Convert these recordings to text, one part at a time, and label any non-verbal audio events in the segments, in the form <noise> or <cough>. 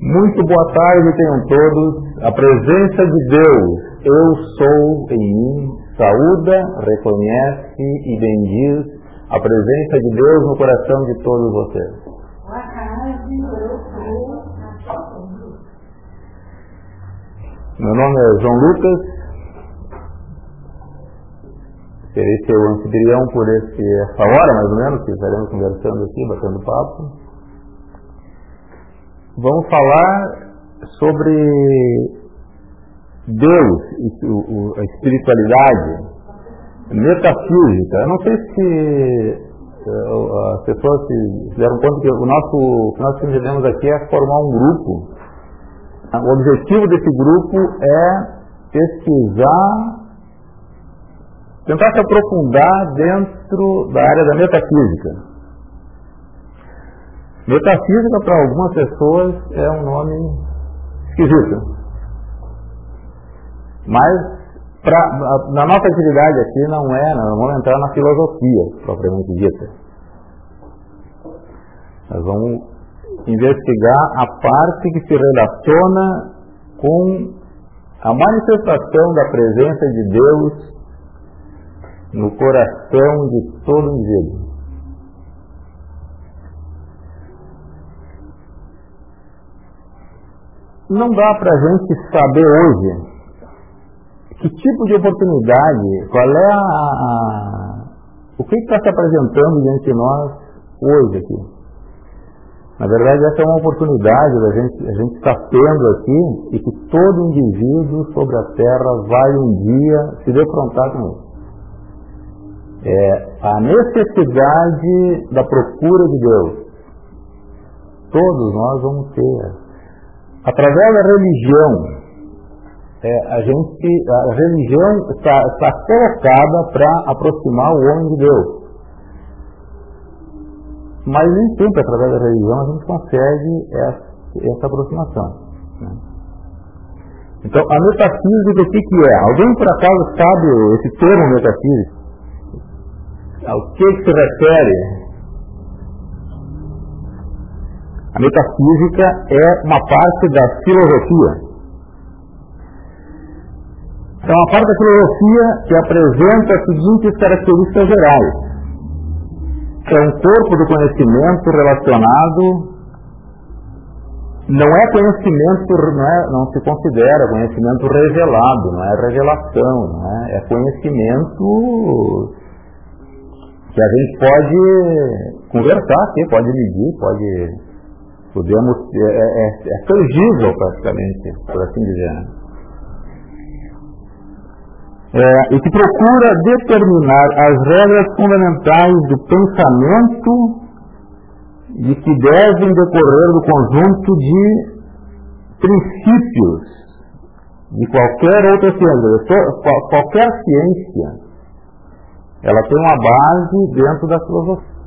Muito boa tarde, tenham todos. A presença de Deus, eu sou em mim, saúda, reconhece e bendiz a presença de Deus no coração de todos vocês. Boa tarde, eu sou. Meu nome é João Lucas. Serei seu anfitrião por esse, essa hora, mais ou menos, que estaremos conversando aqui, batendo papo. Vamos falar sobre Deus, a espiritualidade, metafísica. Eu não sei se as pessoas se deram conta que o nosso, o que nós entendemos aqui é formar um grupo. O objetivo desse grupo é pesquisar, tentar se aprofundar dentro da área da metafísica. Metafísica para algumas pessoas é um nome esquisito. Mas pra, na nossa atividade aqui não é, não vamos entrar na filosofia propriamente dita. Nós vamos investigar a parte que se relaciona com a manifestação da presença de Deus no coração de todo indivíduo. Não dá para a gente saber hoje que tipo de oportunidade, qual é a, a o que está se apresentando diante de nós hoje aqui. Na verdade, essa é uma oportunidade da gente, a gente está tendo aqui e que todo indivíduo sobre a Terra vai um dia se defrontar com isso. É a necessidade da procura de Deus. Todos nós vamos ter Através da religião, é, a gente, a religião está, está colocada para aproximar o homem de Deus. Mas nem sempre através da religião a gente consegue essa, essa aproximação. Né? Então, a metafísica, o que, é? Alguém por acaso sabe esse termo metafísico? Ao que, que se refere A metafísica é uma parte da filosofia. É uma parte da filosofia que apresenta as seguintes características gerais. É um corpo do conhecimento relacionado não é conhecimento, não, é, não se considera conhecimento revelado, não é revelação, não é, é conhecimento que a gente pode conversar pode medir, pode Podemos, é, é, é, é tangível praticamente, por assim dizer. É, e que procura determinar as regras fundamentais do pensamento de que devem decorrer do conjunto de princípios de qualquer outra ciência. Qualquer ciência, ela tem uma base dentro da filosofia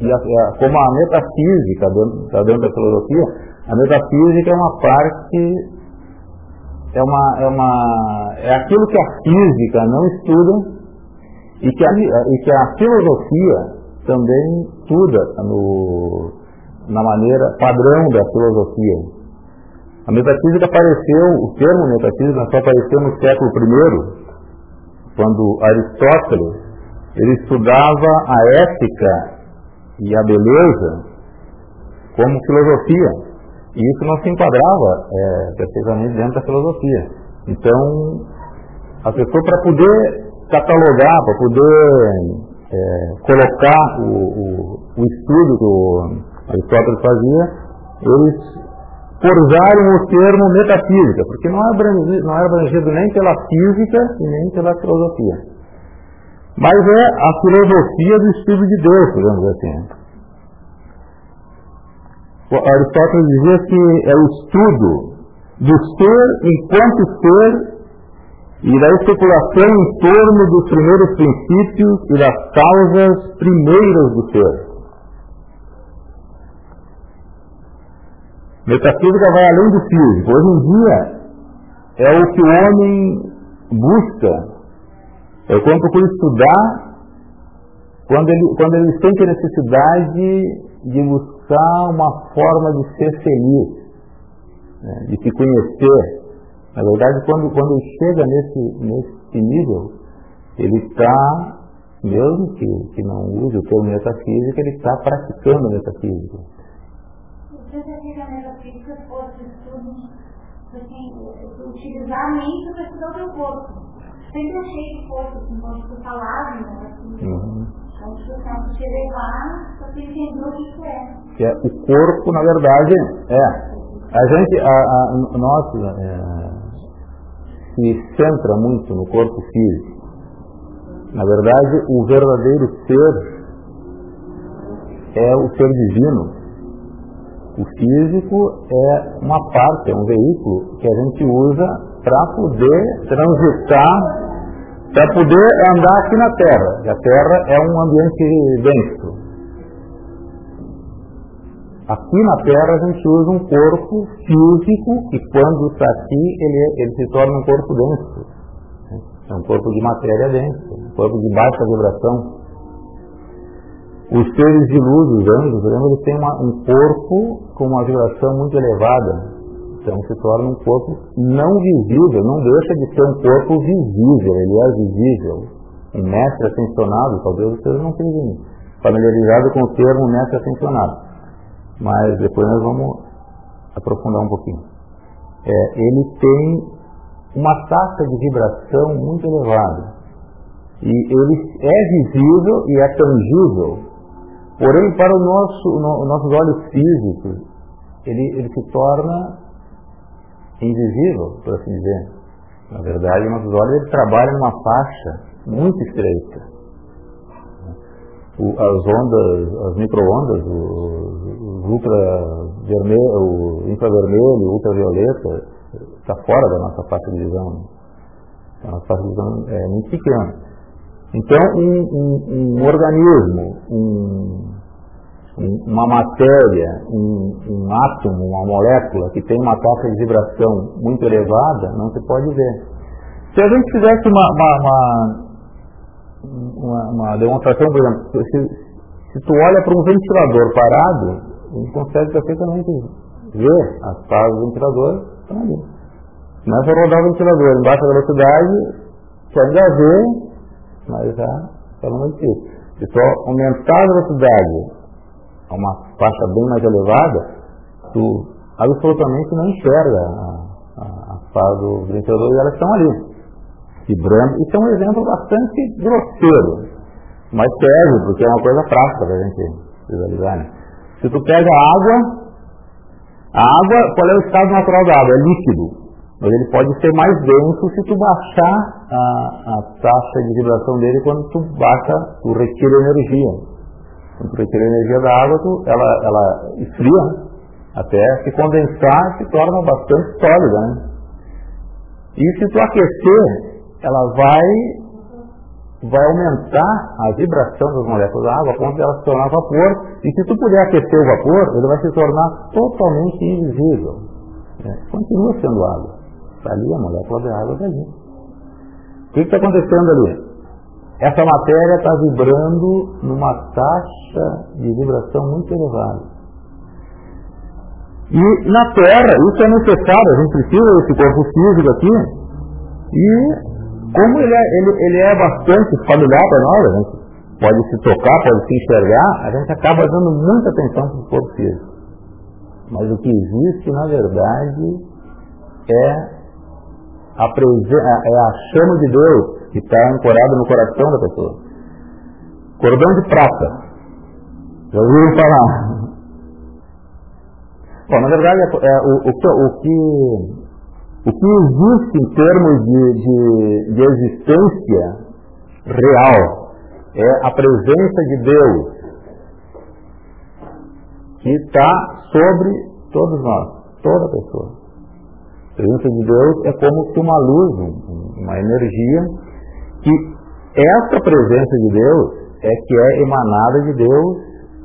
e a, a, como a metafísica, está dentro da filosofia, a metafísica é uma parte, é, uma, é, uma, é aquilo que a física não estuda e que a, e que a filosofia também estuda no, na maneira padrão da filosofia. A metafísica apareceu, o termo metafísica só apareceu no século I, quando Aristóteles ele estudava a ética e a beleza como filosofia. E isso não se enquadrava é, precisamente dentro da filosofia. Então, a pessoa para poder catalogar, para poder é, colocar o, o, o, estudo que Aristóteles fazia, eles forjaram o termo metafísica, porque não é abrangido, não é abrangido nem pela física e nem pela filosofia. Mas é a filosofia do Espírito de Deus, digamos assim. Aristóteles dizia que é o estudo do ser enquanto ser e da especulação em torno dos primeiros princípios e das causas primeiras do ser. Metafísica vai além do físico. Hoje em dia é o que o homem busca é quando procura estudar, quando ele, quando ele sente a necessidade de buscar uma forma de ser feliz. né, de se conhecer. Na verdade, quando, quando ele chega nesse, nesse nível, ele está, mesmo que, que não use o termo metafísica, ele está praticando a metafísica. Assim, utilizar a mente para estudar o corpo. Sempre achei que fosse, assim, quando você falava, né? Assim, uhum. Então, se te levar, você entendeu o que é. Que é o corpo, na verdade, é. A gente, a, a, nós, é, se centra muito no corpo físico. Na verdade, o verdadeiro ser é o ser divino. O físico é uma parte, é um veículo que a gente usa para poder transitar, para poder andar aqui na Terra. E a Terra é um ambiente denso. Aqui na Terra a gente usa um corpo físico e quando está aqui ele, ele se torna um corpo denso. É um corpo de matéria densa, um corpo de baixa vibração. Os seres de luz, os anjos, eles têm uma, um corpo com uma vibração muito elevada. Então se torna um corpo não visível, não deixa de ser um corpo visível, ele é visível. Um mestre ascensionado, talvez vocês não tenham familiarizado com o termo mestre ascensionado mas depois nós vamos aprofundar um pouquinho. É, ele tem uma taxa de vibração muito elevada. E ele é visível e é tangível. Porém, para o nosso, no, nossos olhos físicos, ele, ele se torna invisível, por assim dizer. Na verdade, nossos olhos ele trabalham numa faixa muito estreita. O, as ondas, as microondas, ultra vermelho, o infravermelho, ultravioleta, está fora da nossa faixa de visão. Né? A nossa faixa de visão é muito pequena. Então, um, um, um organismo, um, uma matéria, um, átomo, uma molécula que tem uma taxa de vibração muito elevada, não se pode ver. Se a gente fizesse uma, uma, uma, uma demonstração, por exemplo, se, se tu olha para um ventilador parado, a gente consegue perfeitamente ver as fases do ventilador estão ali. A rodar o ventilador em baixa velocidade, você ainda vê, mas já está no difícil. Se só aumentar a velocidade a uma faixa bem mais elevada, tu absolutamente não enxerga a, a, a fase do ventilador e elas estão ali, vibrando. Isso é um exemplo bastante grosseiro, mas serve, porque é uma coisa prática para a gente visualizar. Né? Se tu pega água, a água, qual é o estado natural da água? É líquido. Mas ele pode ser mais denso se tu baixar a, a taxa de vibração dele quando tu baixa, tu retira energia. Tu retira a energia da água, tu, ela, ela esfria até se condensar se torna bastante sólida. Né? E se tu aquecer, ela vai vai aumentar a vibração das moléculas da água a ponto de ela se tornar vapor. E se tu puder aquecer o vapor, ele vai se tornar totalmente invisível. É, continua sendo água. Está ali a molécula da água está ali. O que está acontecendo ali? Essa matéria está vibrando numa taxa de vibração muito elevada. E na Terra, isso é necessário, a gente precisa desse corpo físico aqui, e como ele é, ele, ele é bastante familiar para nós, a gente pode se tocar, pode se enxergar, a gente acaba dando muita atenção para o corpo físico. Mas o que existe, na verdade, é a, é a chama de Deus que está ancorada no coração da pessoa. Cordão de prata. Já ouviram falar? Bom, na verdade, é, é o, o, o que o que existe em termos de, de, de existência real é a presença de Deus que está sobre todos nós, toda pessoa. A presença de Deus é como se uma luz, uma energia, que essa presença de Deus é que é emanada de Deus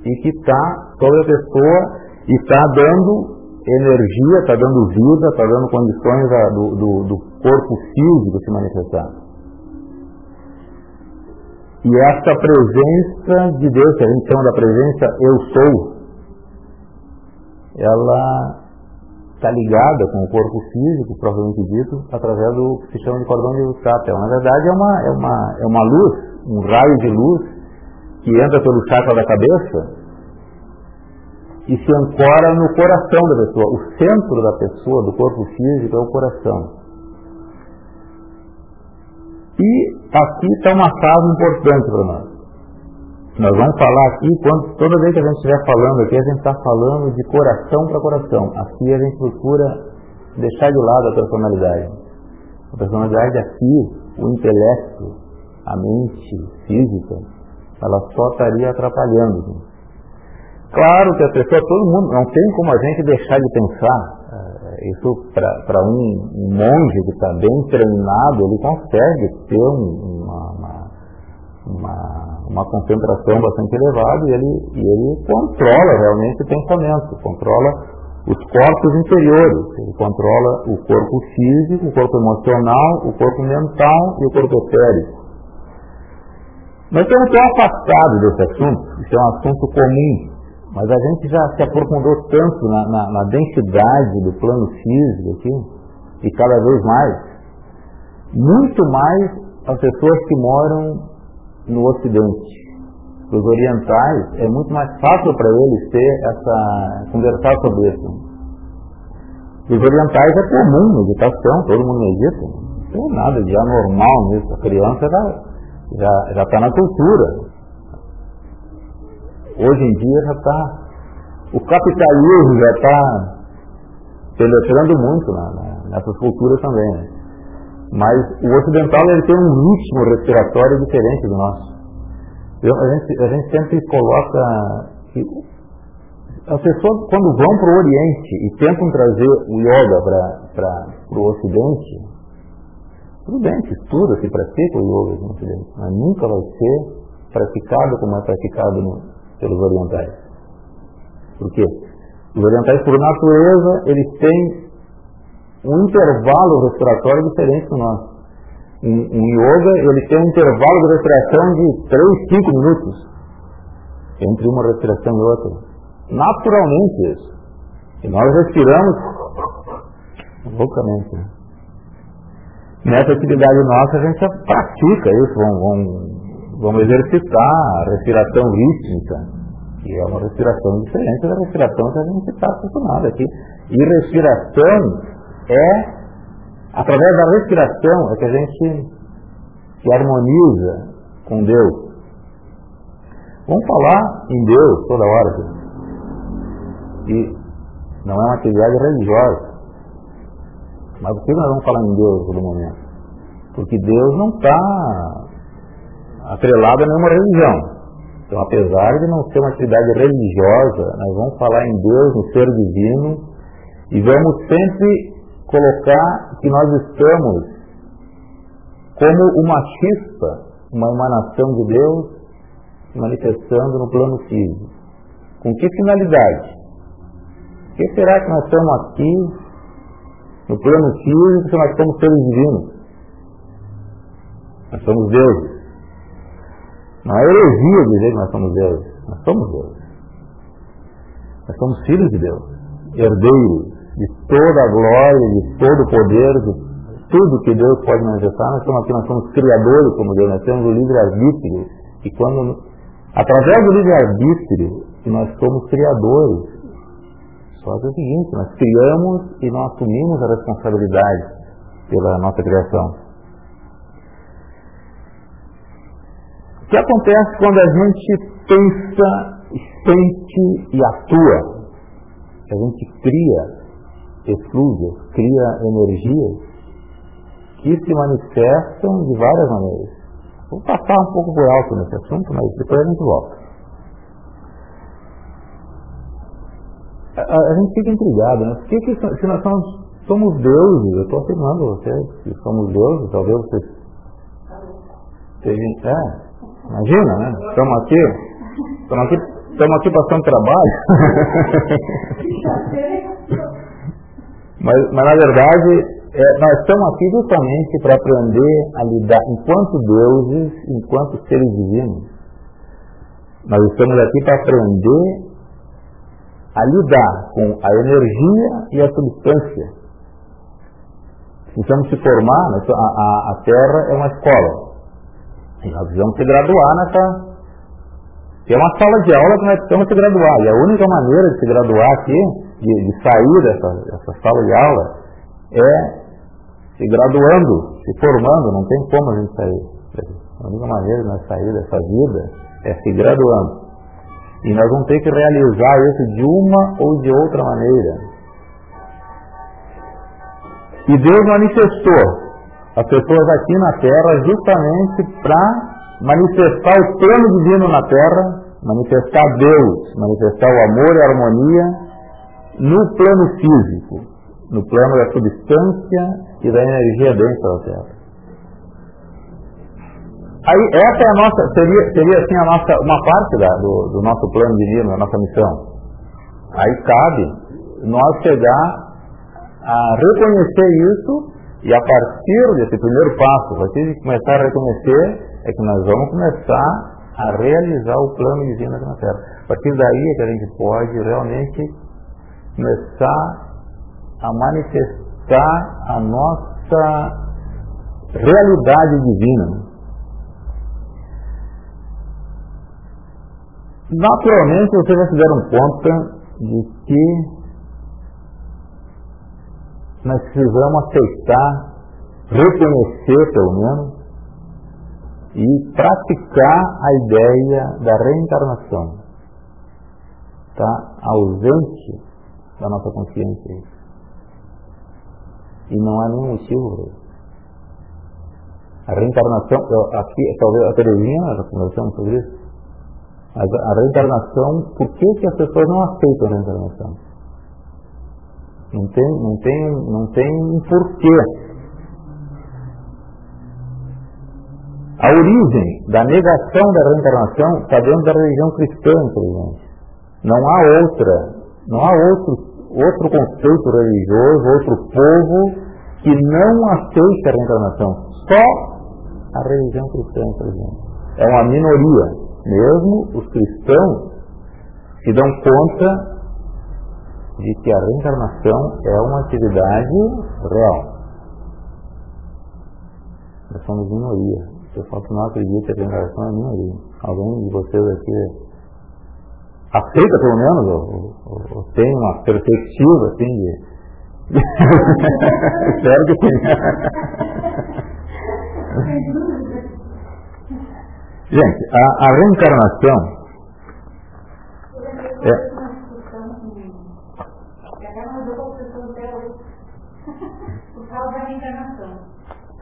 e que está sobre a pessoa e está dando energia, está dando vida, está dando condições a, do, do, do corpo físico se manifestar. E essa presença de Deus, que a gente chama da presença eu sou, ela está ligada com o corpo físico, propriamente dito, através do que se chama de cordão de Capel. Na verdade, é uma, é, uma, é uma luz, um raio de luz que entra pelo chakra da cabeça e se ancora no coração da pessoa. O centro da pessoa, do corpo físico, é o coração. E aqui está uma fase importante para nós. Nós vamos falar aqui, quando, toda vez que a gente estiver falando aqui, a gente está falando de coração para coração. Aqui a gente procura deixar de lado a personalidade. A personalidade aqui, o intelecto, a mente física, ela só estaria atrapalhando. Claro que a pessoa, todo mundo, não tem como a gente deixar de pensar. Eh, isso para um, monge que está bem treinado, ele consegue ter um, uma, uma, uma uma concentração bastante elevada e ele, e ele controla realmente o pensamento, controla os corpos interiores, ele controla o corpo físico, o corpo emocional, o corpo mental e o corpo etérico. Nós temos que afastado desse assunto, isso é um assunto comum, mas a gente já se aprofundou tanto na, na, na densidade do plano físico aqui, e cada vez mais, muito mais as pessoas que moram no Ocidente. Os orientais, é muito mais fácil para eles ter essa, conversar sobre isso. Os orientais é comum, meditação, todo mundo medita. Não tem nada de anormal nisso. A criança já está na cultura. Hoje em dia já está. O capitalismo já está penetrando muito na, na, nessas culturas também. Mas o ocidental ele tem um ritmo respiratório diferente do nosso. Eu, a, gente, a gente sempre coloca que as pessoas, quando vão para o Oriente e tentam trazer o yoga para o Ocidente, tudo bem, se estuda, se pratica o yoga no Ocidente, mas nunca vai ser praticado como é praticado no, pelos orientais. Por quê? Os orientais, por natureza, eles têm um intervalo respiratório diferente do nosso. Um, um yoga, ele tem um intervalo de respiração de 3, 5 minutos entre uma respiração e outra. Naturalmente isso. E nós respiramos loucamente. Nessa atividade nossa a gente pratica isso, vamos, vamos, vamos exercitar a respiração rítmica, que é uma respiração diferente da respiração que a gente está acostumado aqui. E respiração é através da respiração é que a gente se harmoniza com Deus. Vamos falar em Deus toda hora. E não é uma atividade religiosa. Mas por que nós vamos falar em Deus todo momento? Porque Deus não está atrelado a nenhuma religião. Então, apesar de não ser uma atividade religiosa, nós vamos falar em Deus, no ser divino, e vamos sempre colocar que nós estamos como uma chispa, uma emanação de Deus se manifestando no plano físico. Com que finalidade? O que será que nós estamos aqui no plano físico se nós somos seres divinos? Nós somos deuses. Não é heresia dizer que nós somos deuses. Nós somos deuses. Nós somos filhos de Deus, herdeiros de toda a glória, de todo o poder, de tudo que Deus pode manifestar. Nós estamos aqui, nós somos criadores como Deus, nós temos o livre-arbítrio. E quando, através do livre-arbítrio, nós somos criadores. Só que é o seguinte, nós criamos e nós assumimos a responsabilidade pela nossa criação. O que acontece quando a gente pensa, sente e atua? A gente cria eflúvias, cria energias que se manifestam de várias maneiras. Vou passar um pouco por alto nesse assunto, mas depois a gente volta. A, a, a gente fica intrigado, né? Por que, que se nós somos, somos deuses, eu estou afirmando vocês que somos deuses, talvez vocês. É, imagina, né? Estamos aqui, estamos aqui, estamos aqui passando trabalho. <laughs> <laughs> Mas, mas na verdade, é, nós estamos aqui justamente para aprender a lidar enquanto deuses, enquanto seres divinos. Nós estamos aqui para aprender a lidar com a energia e a substância. Precisamos se formar, né? a, a, a Terra é uma escola. E nós precisamos se graduar nessa. É uma sala de aula que nós precisamos se graduar. E a única maneira de se graduar aqui, de, de sair dessa, dessa sala de aula, é se graduando, se formando, não tem como a gente sair. A única maneira de nós sair dessa vida é se graduando. E nós vamos ter que realizar isso de uma ou de outra maneira. E Deus manifestou as pessoas aqui na Terra justamente para manifestar o plano divino na Terra, manifestar Deus, manifestar o amor e a harmonia no plano físico, no plano da substância e da energia dentro da Terra. Aí essa é a nossa, seria, seria assim a nossa, uma parte da, do, do nosso plano divino, da nossa missão. Aí cabe nós chegar a reconhecer isso e a partir desse primeiro passo, a partir de começar a reconhecer, é que nós vamos começar a realizar o plano divino aqui na Terra. A partir daí é que a gente pode realmente começar a manifestar a nossa realidade divina. Naturalmente vocês já se deram conta de que nós precisamos aceitar, reconhecer pelo menos, e praticar a ideia da reencarnação. Está ausente da nossa consciência. E não há nenhum motivo. A reencarnação, aqui, talvez a Terezinha, nós conversamos sobre isso, mas a reencarnação, por que, que as pessoas não aceitam a reencarnação? Não tem, não tem, não tem um porquê. A origem da negação da reencarnação está dentro da religião cristã, infelizmente. Não há outra, não há outro, outro conceito religioso, outro povo que não aceita a reencarnação. Só a religião cristã, infelizmente. É uma minoria. Mesmo os cristãos se dão conta de que a reencarnação é uma atividade real. Nós somos minoria. Eu falo que não acredita que a reencarnação é minoria. Alguém de vocês aqui aceita pelo menos, ou, ou, ou tem uma perspectiva assim de. <laughs> Espero que tenha. Gente, a, a reencarnação é,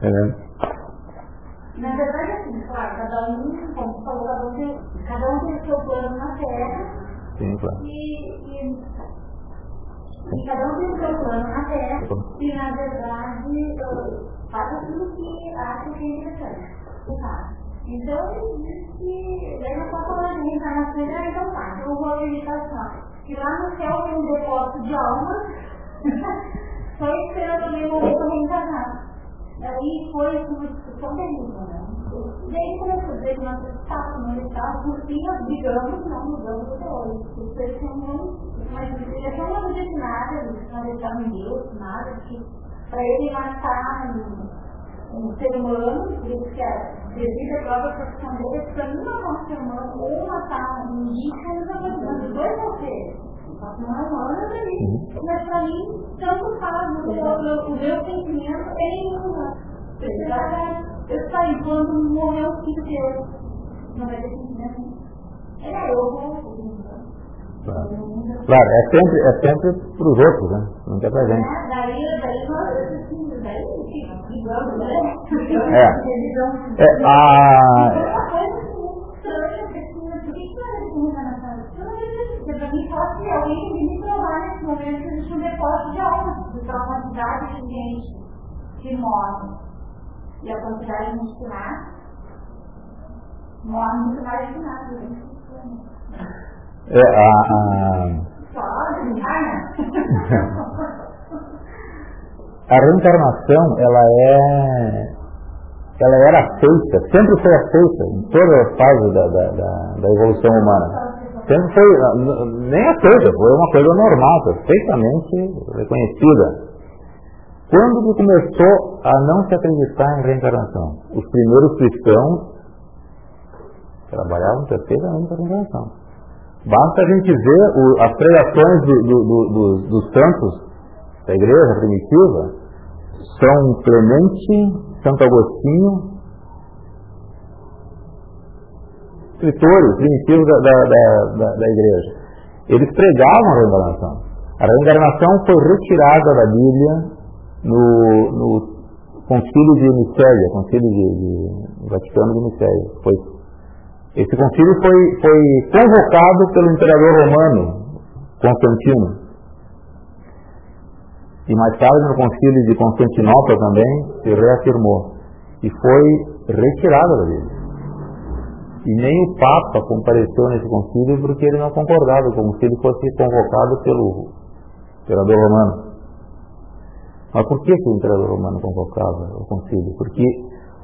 É. Na verdade, assim, claro, cada um, como falou, cada um tem, cada um tem o seu plano na Terra. Claro. E, cada um tem o seu plano na Terra. E, na verdade, faz aquilo que acha que é interessante. Então, ele diz que, daí na sua falando de reencarnação, então tá, eu vou à meditação. E lá no céu tem um depósito de almas, <laughs> só esperando o momento reencarnar. Daí foi uma discussão terrível, né? E aí começou a dizer que nós estávamos no estado, por fim nós brigamos, não mudamos até hoje. Os questionamos, mas eles não acreditam nada, eles não acreditavam em Deus, nada, que para ele matar um, um ser humano, que devido à própria profissão deles, para mim matar um ser humano ou matar um indígena, eles acreditam, os dois ser não é humana para mim. Mas para mim, tanto faz o meu, sentimento é nenhuma. Eu saí quando morreu o filho dele. Não vai ter sentimento. É eu. Claro. claro, é sempre, é sempre para os outros, né? Não é para gente. É, né? É. é a, alguém que um depósito de a quantidade de gente morre e a quantidade nasce, morre muito mais que nada. É, a, a... Né? <laughs> a reencarnação, ela é ela era aceita, sempre foi aceita em todas as fases da, da, da, da evolução humana. sempre foi, nem aceita, foi uma coisa normal, perfeitamente reconhecida. Quando que começou a não se acreditar em reencarnação? Os primeiros cristãos trabalhavam perfeitamente a reencarnação. Basta a gente ver o, as pregações do, do, do, dos santos da igreja primitiva, São Clemente, Santo Agostinho, escritores primitivos da, da, da, da, igreja. Eles pregavam a reencarnação. A reencarnação foi retirada da Bíblia no, no concílio de Nicéia, concílio de, de Vaticano de Nicéia. Foi, esse concílio foi, foi convocado pelo imperador romano, Constantino. E mais tarde no concílio de Constantinopla também se reafirmou. E foi retirada da Bíblia. E nem o Papa compareceu nesse concílio porque ele não concordava, como se ele fosse convocado pelo imperador romano. Mas por que, que o imperador romano convocava o concílio? Porque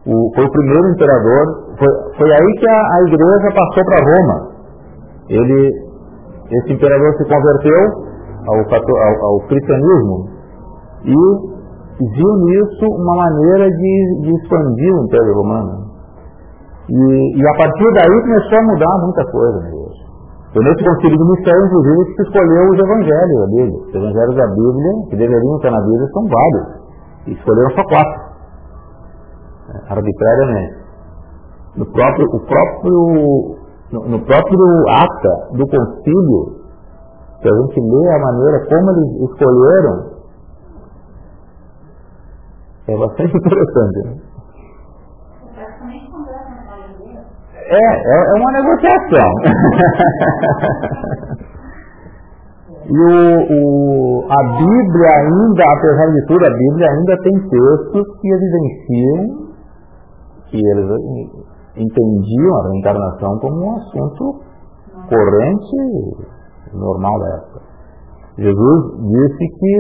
o, foi o primeiro imperador, foi, foi aí que a, a igreja passou para Roma. Ele, esse imperador se converteu ao, ao, ao cristianismo e viu nisso uma maneira de, de expandir o Império Romano. E, e a partir daí começou a mudar muita coisa igreja. Foi nesse concílio do mistério, inclusive, que se escolheu os evangelhos da Bíblia. Os evangelhos da Bíblia, que deveriam estar na Bíblia, são vários. E escolheram só quatro. É, arbitrariamente. No próprio, o próprio, no, no próprio ata do concílio, que a gente lê a maneira como eles escolheram, é bastante <laughs> interessante. Né? É, é, é uma negociação. <laughs> e o, o, a Bíblia ainda, apesar de tudo, a Bíblia ainda tem textos que evidenciam que eles entendiam a reencarnação como um assunto corrente normal da época. Jesus disse que,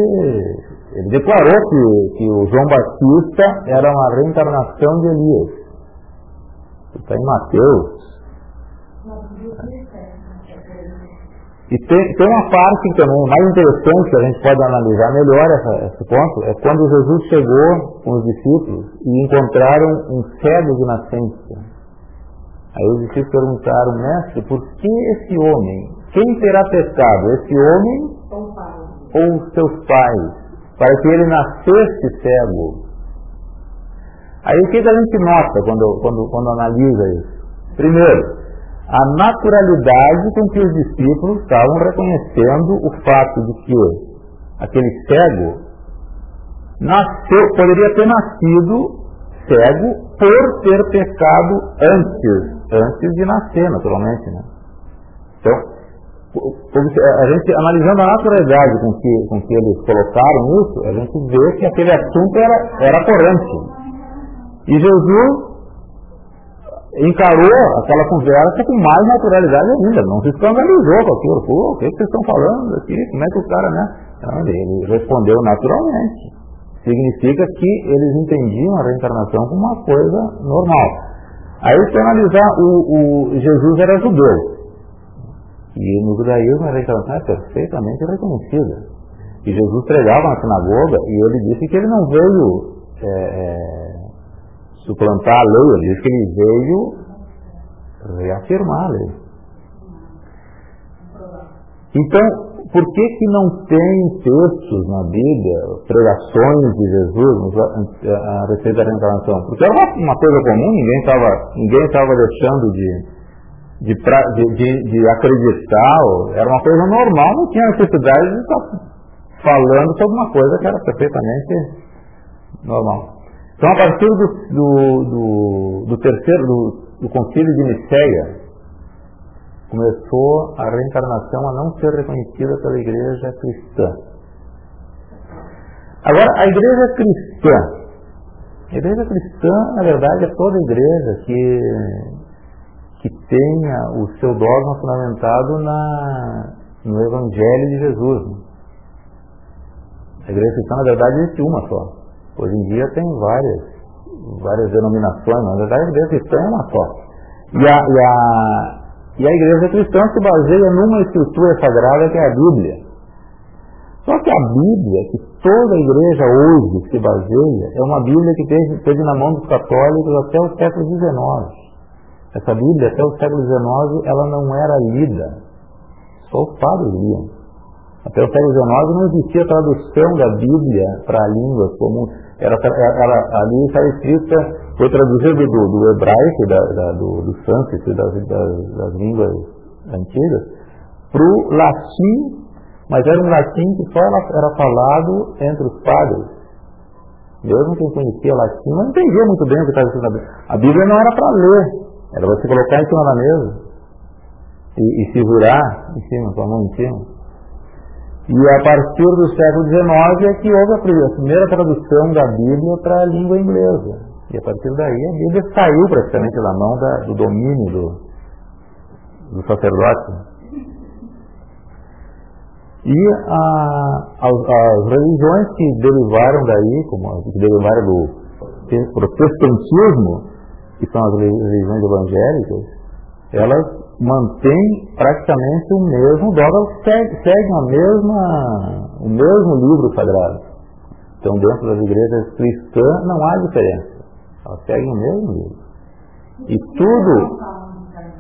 ele declarou que, que o João Batista era uma reencarnação de Elias. Está em Mateus. E tem, tem uma parte também mais interessante que a gente pode analisar melhor essa, esse ponto, é quando Jesus chegou com os discípulos e encontraram um cego de nascença. Aí os discípulos perguntaram, mestre, por que esse homem? Quem terá pecado, esse homem ou seus pais? Para que ele nascesse cego. Aí o que, a gente nota quando, quando, quando analisa isso? Primeiro, a naturalidade com que os discípulos estavam reconhecendo o fato de que aquele cego nasceu, poderia ter nascido cego por ter pecado antes, antes de nascer, naturalmente. Né? Então, a gente analisando a naturalidade com que, com que eles colocaram isso, a gente vê que aquele assunto era, era corrente. E Jesus encarou aquela conversa com mais naturalidade ainda, não se escandalizou com aquilo. Pô, o que, vocês estão falando aqui? Como é que o cara, né? Não, ele respondeu naturalmente. Significa que eles entendiam a reencarnação como uma coisa normal. Aí, se analisar, o, o Jesus era judeu. E no judaísmo a reencarnação é perfeitamente reconhecida. E Jesus pregava na sinagoga e ele disse que ele não veio é, é, suplantar a lei, ele diz que ele veio reafirmar a lei. Então, por que que não tem textos na Bíblia, pregações de Jesus a, respeito da reencarnação? Porque era uma, coisa comum, ninguém estava ninguém tava deixando de, de, de, de, de acreditar, era uma coisa normal, não tinha necessidade de estar falando sobre uma coisa que era perfeitamente normal. Então, a partir do, do, do, do terceiro, do, do concílio de Niceia, começou a reencarnação a não ser reconhecida pela igreja cristã. Agora, a igreja cristã, a igreja cristã, na verdade, é toda igreja que, que tenha o seu dogma fundamentado na, no Evangelho de Jesus. A igreja cristã, na verdade, existe uma só. Hoje em dia tem várias, várias denominações, na verdade a igreja cristã é uma só. E a, e a, E a igreja cristã se baseia numa escritura sagrada que é a Bíblia. Só que a Bíblia, que toda a igreja hoje se baseia, é uma Bíblia que teve, na mão dos católicos até o século XIX. Essa Bíblia, até o século XIX, ela não era lida. Só os padres liam. Até o século XIX não existia tradução da Bíblia para línguas comuns. Era, era, ali estava escrita, foi traduzido do, do hebraico, da, da, do, do sânscrito, das, das, das línguas antigas, para o latim, mas era um latim que só era falado entre os padres. Mesmo quem conhecia latim não entendia muito bem o que estava escrito na Bíblia. A Bíblia não era para ler, era você colocar em cima da mesa e, e se jurar em cima, com a mão em cima. E a partir do século XIX é que houve a primeira tradução da Bíblia para a língua inglesa. E a partir daí a Bíblia saiu praticamente da mão da, do domínio do, do sacerdote. E a, as, as, religiões que derivaram daí, como que derivaram do protestantismo, que são as religiões evangélicas, elas mantém praticamente o mesmo dogma, seguem a mesma, o mesmo livro sagrado. Então, dentro das igrejas cristãs não há diferença. Elas seguem o mesmo livro. E tudo,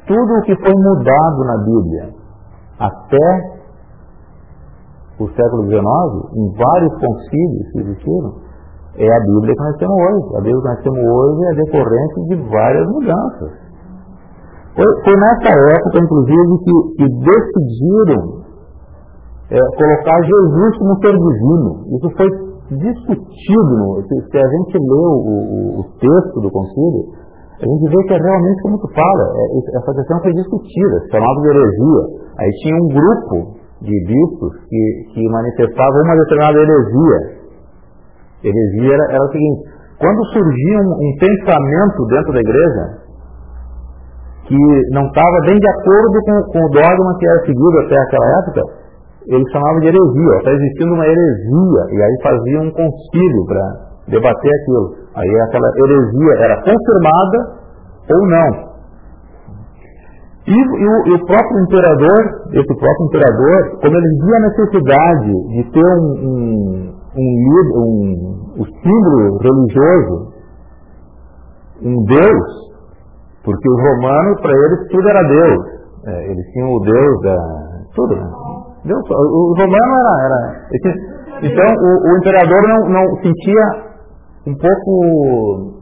tudo o que foi mudado na Bíblia até o século XIX, em vários concílios que existiram, é a Bíblia que nós temos hoje. A Bíblia que nós temos hoje é decorrente de várias mudanças. Foi, foi nessa época, inclusive, que, que decidiram é, colocar Jesus como ser divino. Isso foi discutido. Se, se, a gente lê o, o, o, texto do concílio, a gente vê que é realmente como tu fala. É, essa questão foi discutida, chamava de heresia. Aí tinha um grupo de bispos que, que manifestava uma determinada heresia. Heresia era, era o seguinte, quando surgia um, um pensamento dentro da igreja, que não estava bem de acordo com, com, o dogma que era seguido até aquela época, ele chamava de heresia. Está existindo uma heresia, e aí fazia um concílio para debater aquilo. Aí aquela heresia era confirmada ou não. E, e, o, e, o, próprio imperador, esse próprio imperador, como ele via a necessidade de ter um, um, um, um, um símbolo religioso, um Deus, porque os romanos, para eles, tudo era Deus. É, eles tinham o Deus da. Tudo, né? Deus, o, romano era. era então, o, o imperador não, não sentia um pouco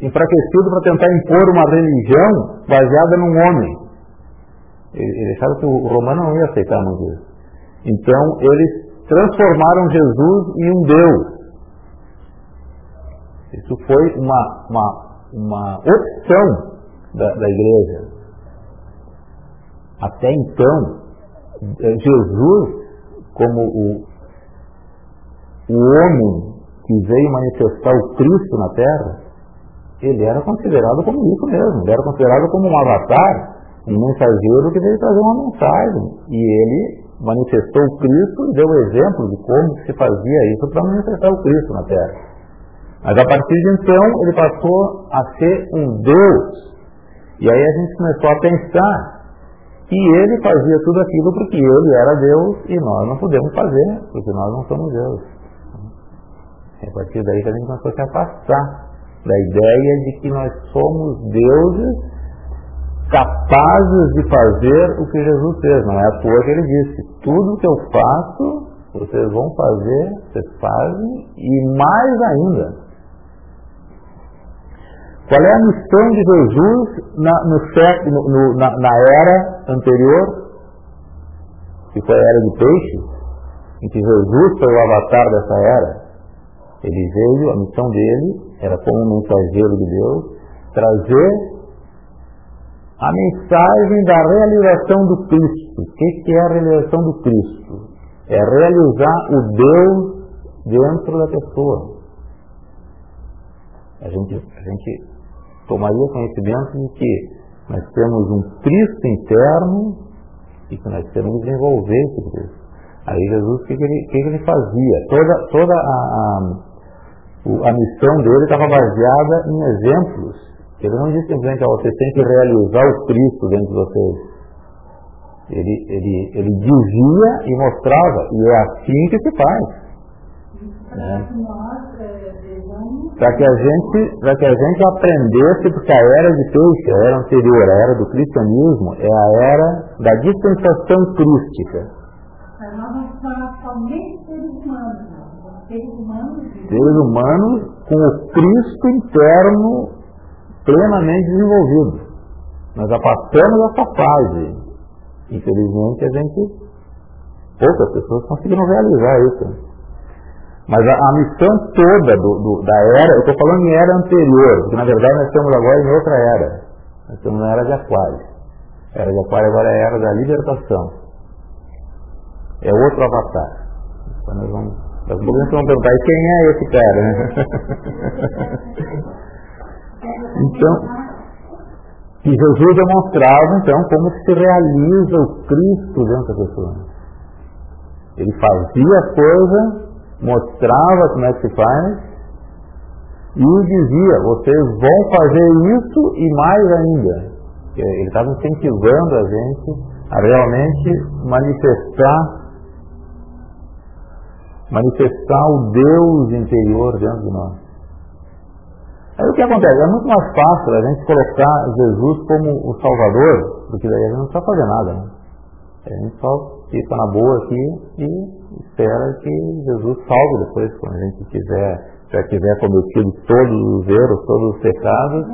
enfraquecido para tentar impor uma religião baseada num homem. Ele, ele achava que o romano não ia aceitar muito isso. Então, eles transformaram Jesus em um Deus. Isso foi uma, uma, uma opção da, da igreja. Até então, eh, Jesus, como o, o homem que veio manifestar o Cristo na terra, ele era considerado como isso mesmo, ele era considerado como um avatar, um mensageiro que veio trazer uma mensagem. E ele manifestou o Cristo e deu o exemplo de como se fazia isso para manifestar o Cristo na terra. Mas a partir de então ele passou a ser um Deus e aí a gente começou a pensar que ele fazia tudo aquilo porque ele era Deus e nós não podemos fazer, porque nós não somos Deus. E a partir daí a gente começou a se afastar da ideia de que nós somos deuses capazes de fazer o que Jesus fez. Não é à toa que ele disse, tudo que eu faço, vocês vão fazer, vocês fazem, e mais ainda. Qual é a missão de Jesus na, no no, na, na, era anterior, que foi a era do peixe, em que Jesus foi o avatar dessa era? Ele veio, a missão dele era como um mensageiro de Deus, trazer a mensagem da realização do Cristo. O que é a realização do Cristo? É realizar o Deus dentro da pessoa. A gente, a gente tomaria conhecimento de que nós temos um Cristo interno e que nós temos que desenvolver esse Cristo. Aí Jesus, o que, que, ele, que, que ele fazia? Toda, toda a, a, a missão dele estava baseada em exemplos. Ele não disse simplesmente, oh, vocês têm que realizar o Cristo dentro de vocês. Ele, ele, ele dizia e mostrava, e é assim que se faz. Né? Para que, a gente, para que a gente aprendesse, porque a era de peixe, a era anterior, a era do cristianismo, é a era da dispensação crística. Mas nós não somos somente seres humanos, seres humanos. Seres humanos com o Cristo interno plenamente desenvolvido. Nós já passamos essa fase. Infelizmente a gente, poucas pessoas conseguiram realizar isso. Mas a, a missão toda do, do, da era, eu estou falando em era anterior, porque na verdade nós estamos agora em outra era. Nós estamos na era de Aquário. A era de Aquário agora é a era da libertação. É outro avatar. Então nós vamos, as mulheres vão perguntar, e quem é esse cara? <laughs> então, que Jesus demonstrava então como se realiza o Cristo dentro da pessoa. Ele fazia a coisa mostrava como é que se faz e dizia, vocês vão fazer isso e mais ainda. Ele estava incentivando a gente a realmente manifestar manifestar o Deus interior dentro de nós. Aí o que acontece? É muito mais fácil a gente colocar Jesus como o Salvador, porque daí a gente não precisa fazer nada. Né? A gente só fica na boa aqui e espera que Jesus salve depois, quando a gente quiser, já tiver cometido todos os erros, todos os pecados.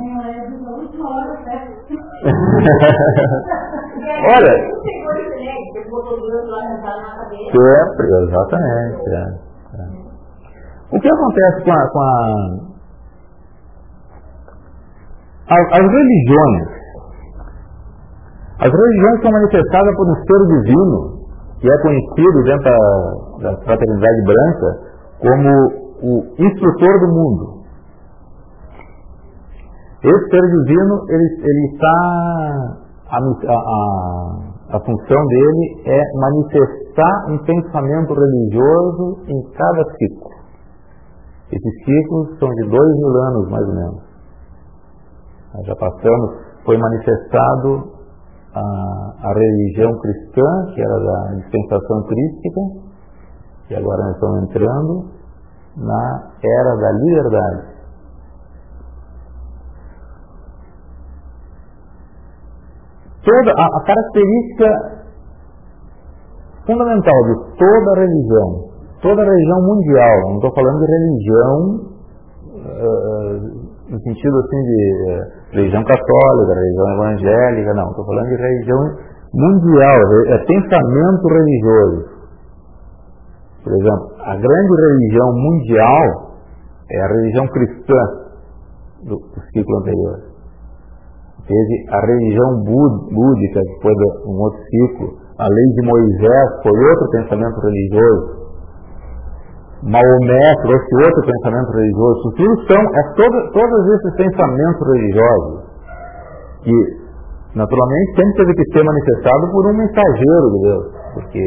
<laughs> Olha, sempre, exatamente. É, é. O que acontece com a, com a as, as religiões? As religiões são manifestadas por um ser divino que é conhecido dentro da, da fraternidade branca como o instrutor do mundo. Esse ser divino, ele, ele está. A, a, a função dele é manifestar um pensamento religioso em cada ciclo. Esses ciclos são de dois mil anos, mais ou menos. Nós já passamos, foi manifestado a, a religião cristã, que era da dispensação crística, e agora nós estamos entrando na era da liberdade. Toda a, a característica fundamental de toda religião, toda religião mundial, não estou falando de religião uh, no sentido assim de uh, religião católica, religião evangélica, não, estou falando de religião mundial, é pensamento religioso. Por exemplo, a grande religião mundial é a religião cristã do, do ciclo anterior. Teve a religião búdica, que foi um outro ciclo. A lei de Moisés foi outro pensamento religioso. Maomé trouxe outro pensamento religioso. Tudo são é todo, todos esses pensamentos religiosos que, naturalmente, sempre teve que ser manifestado por um mensageiro de Deus, porque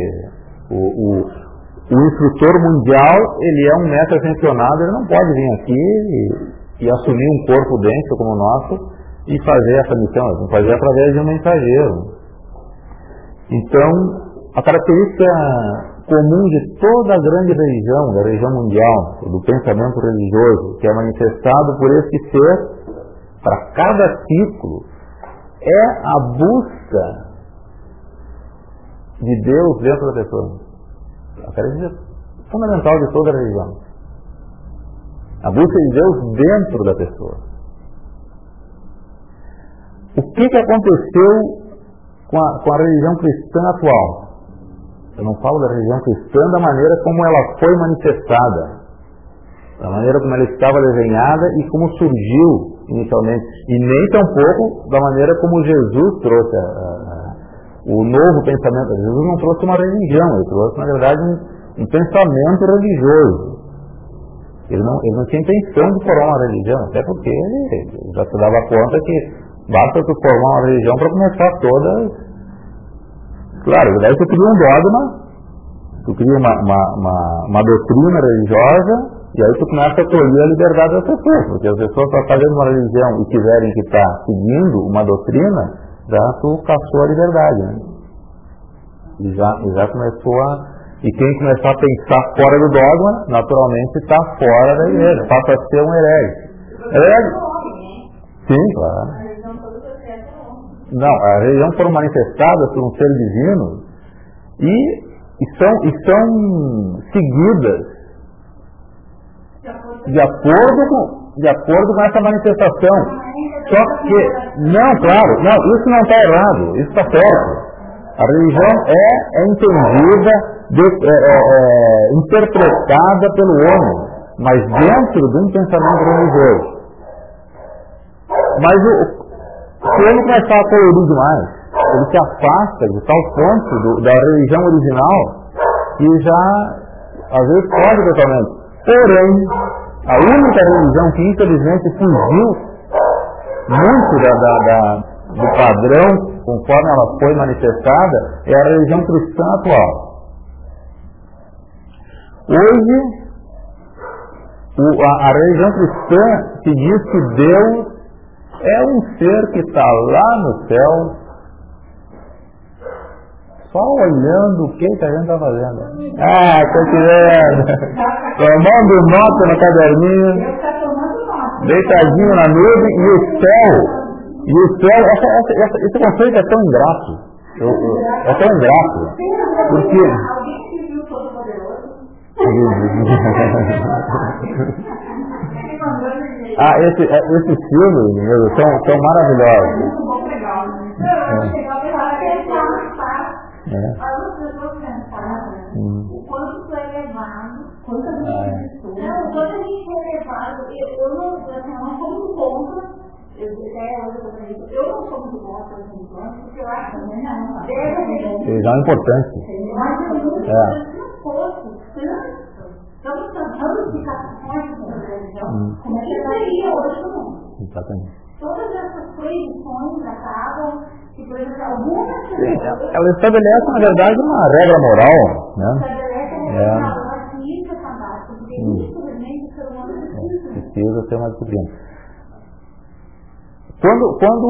o, o, o instrutor mundial ele é um mestre ascensionado, ele não pode vir aqui e, e assumir um corpo denso como o nosso e fazer essa missão, ele tem que fazer através de um mensageiro. Então, a característica comum de toda a grande religião, da religião mundial, do pensamento religioso, que é manifestado por esse ser, para cada ciclo, é a busca de Deus dentro da pessoa. A característica fundamental de toda a religião. A busca de Deus dentro da pessoa. O que, que aconteceu com a, com a religião cristã atual? Eu não falo da religião cristã da maneira como ela foi manifestada, da maneira como ela estava desenhada e como surgiu inicialmente, e nem tampouco da maneira como Jesus trouxe a, a, o novo pensamento. Jesus não trouxe uma religião, ele trouxe, na verdade, um, um pensamento religioso. Ele não, ele não tinha intenção de formar uma religião, até porque ele já se dava conta que basta tu formar uma religião para começar todas Claro, daí tu cria um dogma, tu cria uma, uma, uma, uma doutrina religiosa, e aí tu começa a tolher a liberdade das pessoas, porque as pessoas estão fazendo uma religião e quiserem que está seguindo uma doutrina, já tu caçou a liberdade. Né? E já, já começou a. E quem começou a pensar fora do dogma, naturalmente está fora da igreja, passa a ser um herege. Herege? Sim, claro. Não, a religião foram manifestadas por um ser divino e, e, são, e são seguidas de acordo com, de acordo com essa manifestação. Só que, não, claro, não, isso não está errado, isso está certo. A religião é, é entendida, de, é, é, é, interpretada pelo homem, mas dentro de um pensamento religioso. Mas o, se ele começar a colorir demais, ele se afasta de tal ponto do, da religião original que já às vezes pode totalmente. Porém, a única religião que infelizmente fugiu muito da, da, da, do padrão conforme ela foi manifestada é a religião cristã atual. Hoje, o, a, a religião cristã que diz que Deus é um ser que está lá no céu, só olhando o que, que a gente está fazendo. Ah, estou querendo. Tomando nota no caderninho. Deitadinho na nuvem e o céu. E o céu, essa, essa, esse conceito é tão ingrato. Eu, eu, é tão ingrato. Porque. <laughs> Ah, esse, é, esses filmes meu, são, são maravilhosos. É. É. Hum. O quanto foi elevado, quantas pessoas. Não, o quanto a gente foi elevado, eu, eu não, assim, eu não sou muito contra. Eu, não sou muito porque eu acho que deve. Eles são importantes. Mas Exatamente. Todas essas proibições acabam, que, por exemplo, algumas pessoas... Ela estabelece, na verdade, uma regra moral, né? Estabelece uma regra moral, mas isso é fantástico, porque hum. infelizmente o ser humano precisa. Precisa ter uma disciplina. Quando, quando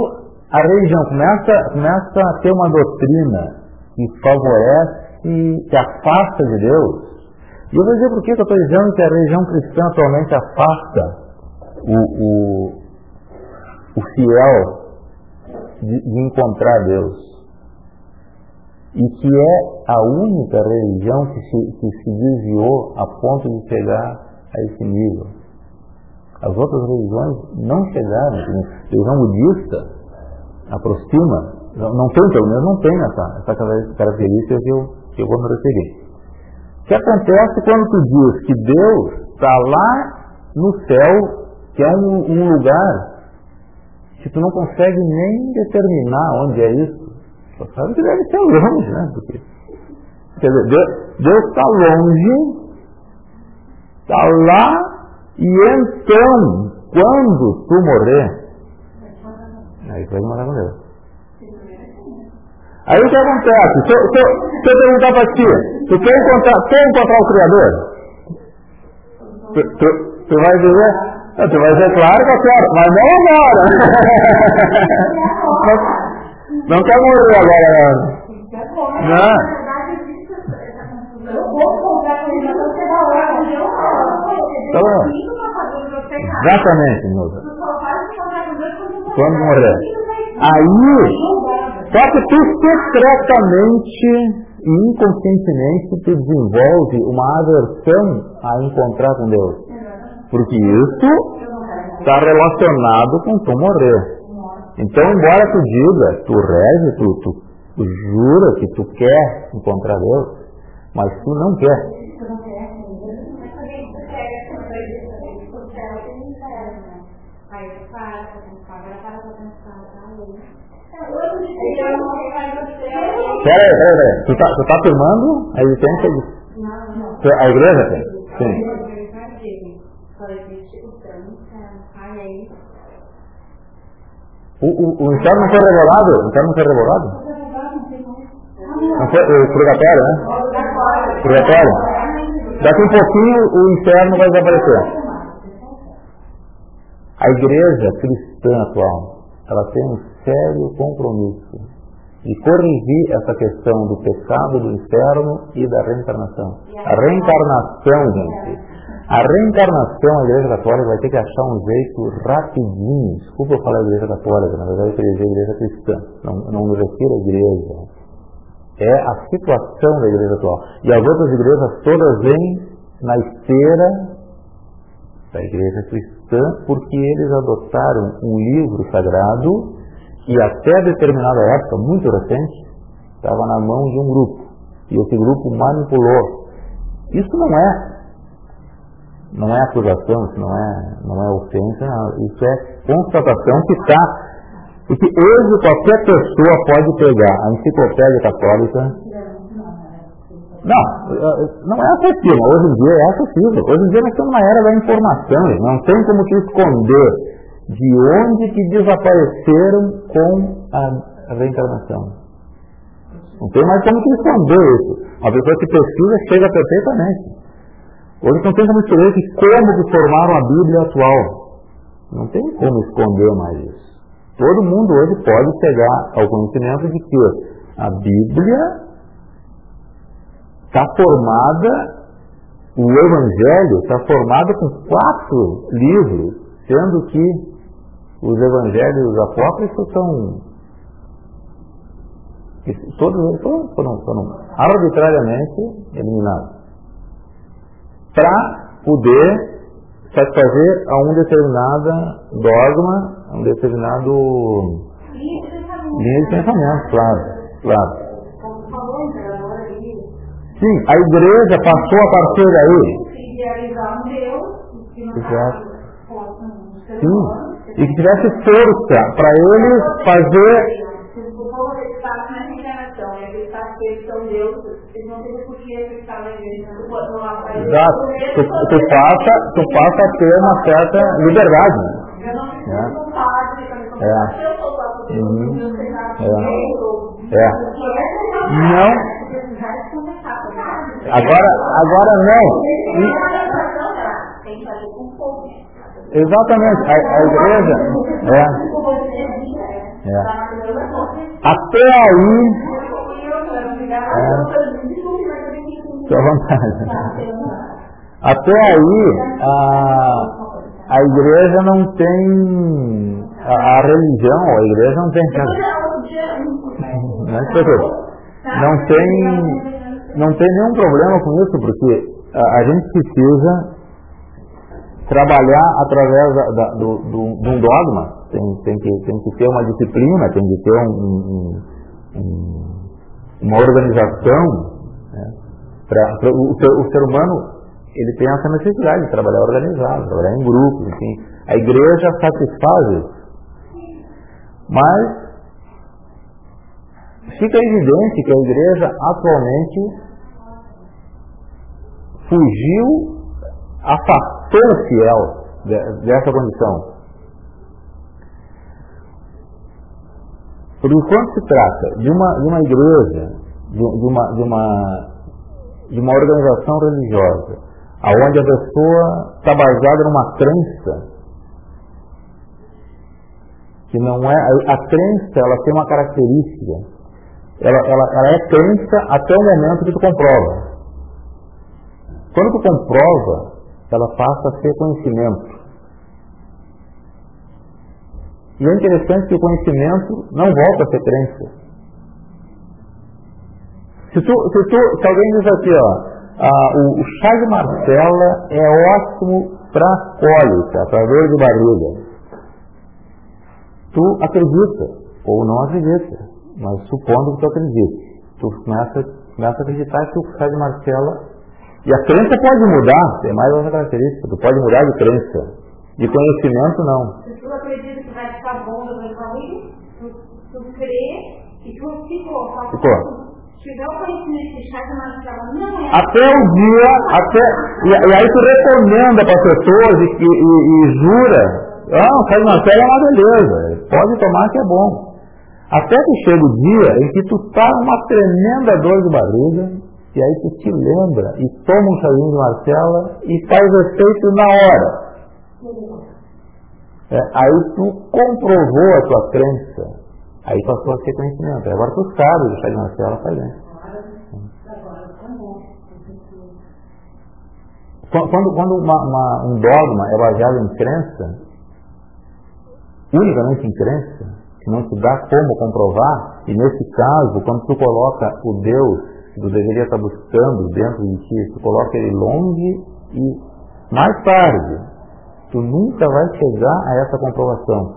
a religião começa, começa a ter uma doutrina que favorece, que afasta de Deus, e eu vou dizer por que eu estou dizendo que a religião cristã atualmente afasta o, o, o fiel de, de encontrar Deus. E que é a única religião que se, que se desviou a ponto de chegar a esse nível. As outras religiões não chegaram. A religião budista aproxima, não, não tem, pelo menos não tem essa, essa característica que eu, que eu vou me referir. O que acontece quando tu diz que Deus está lá no céu, que é um, um, lugar que tu não consegue nem determinar onde é isso? Só sabe que deve ser longe, né? Porque, quer dizer, Deus está longe, está lá, e então, quando tu morrer, aí tu vai morar com Deus. Aí o que acontece? Se, se, se eu perguntar para ti, tu quer encontrar, quer encontrar o Criador? Tu, tu, tu vai dizer, tu vai dizer, claro que eu quero, mas não agora. não, <laughs> não quer morrer agora, não. Então, exatamente, Nusa. Quando morrer. Aí, só que tu secretamente e inconscientemente te desenvolve uma aversão a encontrar com Deus. Porque isso está relacionado com tu morrer. Então, embora tu diga, tu reze, tu, tu, tu jura que tu quer encontrar Deus, mas tu não quer. Pera aí, pera aí, Tu tá, tu tá afirmando a existência de... Não, não. A igreja tem? Sim. O, o, o inferno não foi revelado? O inferno não foi revelado? Não foi, o purgatório, né? Purgatório. Daqui um pouquinho o inferno vai desaparecer. A igreja cristã atual, ela tem um sério compromisso de corrigir essa questão do pecado, do inferno e da reencarnação. A reencarnação, gente, a reencarnação, a Igreja Católica vai ter que achar um jeito rapidinho. Desculpa eu falar Igreja Católica, na verdade eu queria dizer Igreja Cristã. Não, não me refiro à Igreja. É a situação da Igreja atual. E as outras igrejas todas vêm na esteira da Igreja Cristã porque eles adotaram um livro sagrado e até determinada época, muito recente, estava na mão de um grupo. E esse grupo manipulou. Isso não é não é acusação, isso não é, não é ofensa, isso é constatação que está. E que hoje qualquer pessoa pode pegar a enciclopédia católica. Não, não é acessível, hoje em dia é acessível. Hoje em dia nós estamos na era da informação, não tem como te esconder de onde que desapareceram com a reencarnação. Não tem mais como te esconder isso. Uma pessoa que pesquisa chega perfeitamente. Hoje não tem como escrever que como que formaram a Bíblia atual. Não tem como esconder mais isso. Todo mundo hoje pode chegar ao conhecimento de que a Bíblia está formada, o Evangelho está formado com quatro livros, sendo que os Evangelhos apócrifos são. Todos eles foram, foram, foram arbitrariamente eliminados para poder satisfazer a um determinado dogma, a um determinado linha de pensamento, claro, claro. Sim, a igreja passou a partir daí. Exato. Sim. E que tivesse força para eles fazer. Exato. Tu, tu, passa, tu passa a ter uma certa liberdade. Né? É. Uhum. É. É. Não. Agora, agora não. E... Exatamente. A, a igreja. É. É. Até aí. É. Fique à vontade. Até aí, a, a igreja não tem. A, a religião, a igreja não tem. <laughs> Não, é não tem, não tem nenhum problema com isso, porque a, a gente precisa trabalhar através da, da, do, do, de um dogma. Tem, tem, que, tem que ter uma disciplina, tem que ter um, um, uma organização pra, o, o, ser humano ele tem essa necessidade de trabalhar organizado, trabalhar em grupo, enfim. A igreja satisfaz isso. Mas fica evidente que a igreja atualmente fugiu, afastou fiel dessa condição. Porque quando se trata de uma, de uma igreja, de, de, uma, de uma de uma organização religiosa, aonde a pessoa está baseada numa crença que não é a, crença ela tem uma característica ela, ela, ela é crença até o momento que tu comprova. Quando tu comprova ela passa a ser conhecimento e é interessante que o conhecimento não volta a ser crença se, tu, se, tu, se alguém diz aqui, ó, ah, o, o, chá de Marcela é ótimo para cólica, para dor de barriga. Tu acredita ou não acredita, mas supondo que tu acredite, tu começa, começa a acreditar que o chá de Marcela e a crença pode mudar, tem mais outra característica, tu pode mudar de crença. De conhecimento não. Se tu acredita que vai ficar bom da barriga, tu, tu crê e tu ficou. Ficou tiver o conhecimento de chá de não. Até o dia, até, e, e aí tu recomenda para as pessoas e, e, e, jura, ah, o chá de martelo é uma beleza, pode tomar que é bom. Até que chega o dia em que tu tá uma tremenda dor de barriga, e aí tu te lembra e toma um chazinho de marcela e faz efeito na hora. É, aí tu comprovou a tua crença Aí passou a ser conhecimento. Agora tu sabe deixar de nascer, ela faz. Quando, quando uma, uma, um dogma é baseado em crença, unicamente em crença, que não se dá como comprovar, e nesse caso, quando tu coloca o Deus que tu deveria estar buscando dentro de ti, tu coloca ele longe e mais tarde, tu nunca vai chegar a essa comprovação.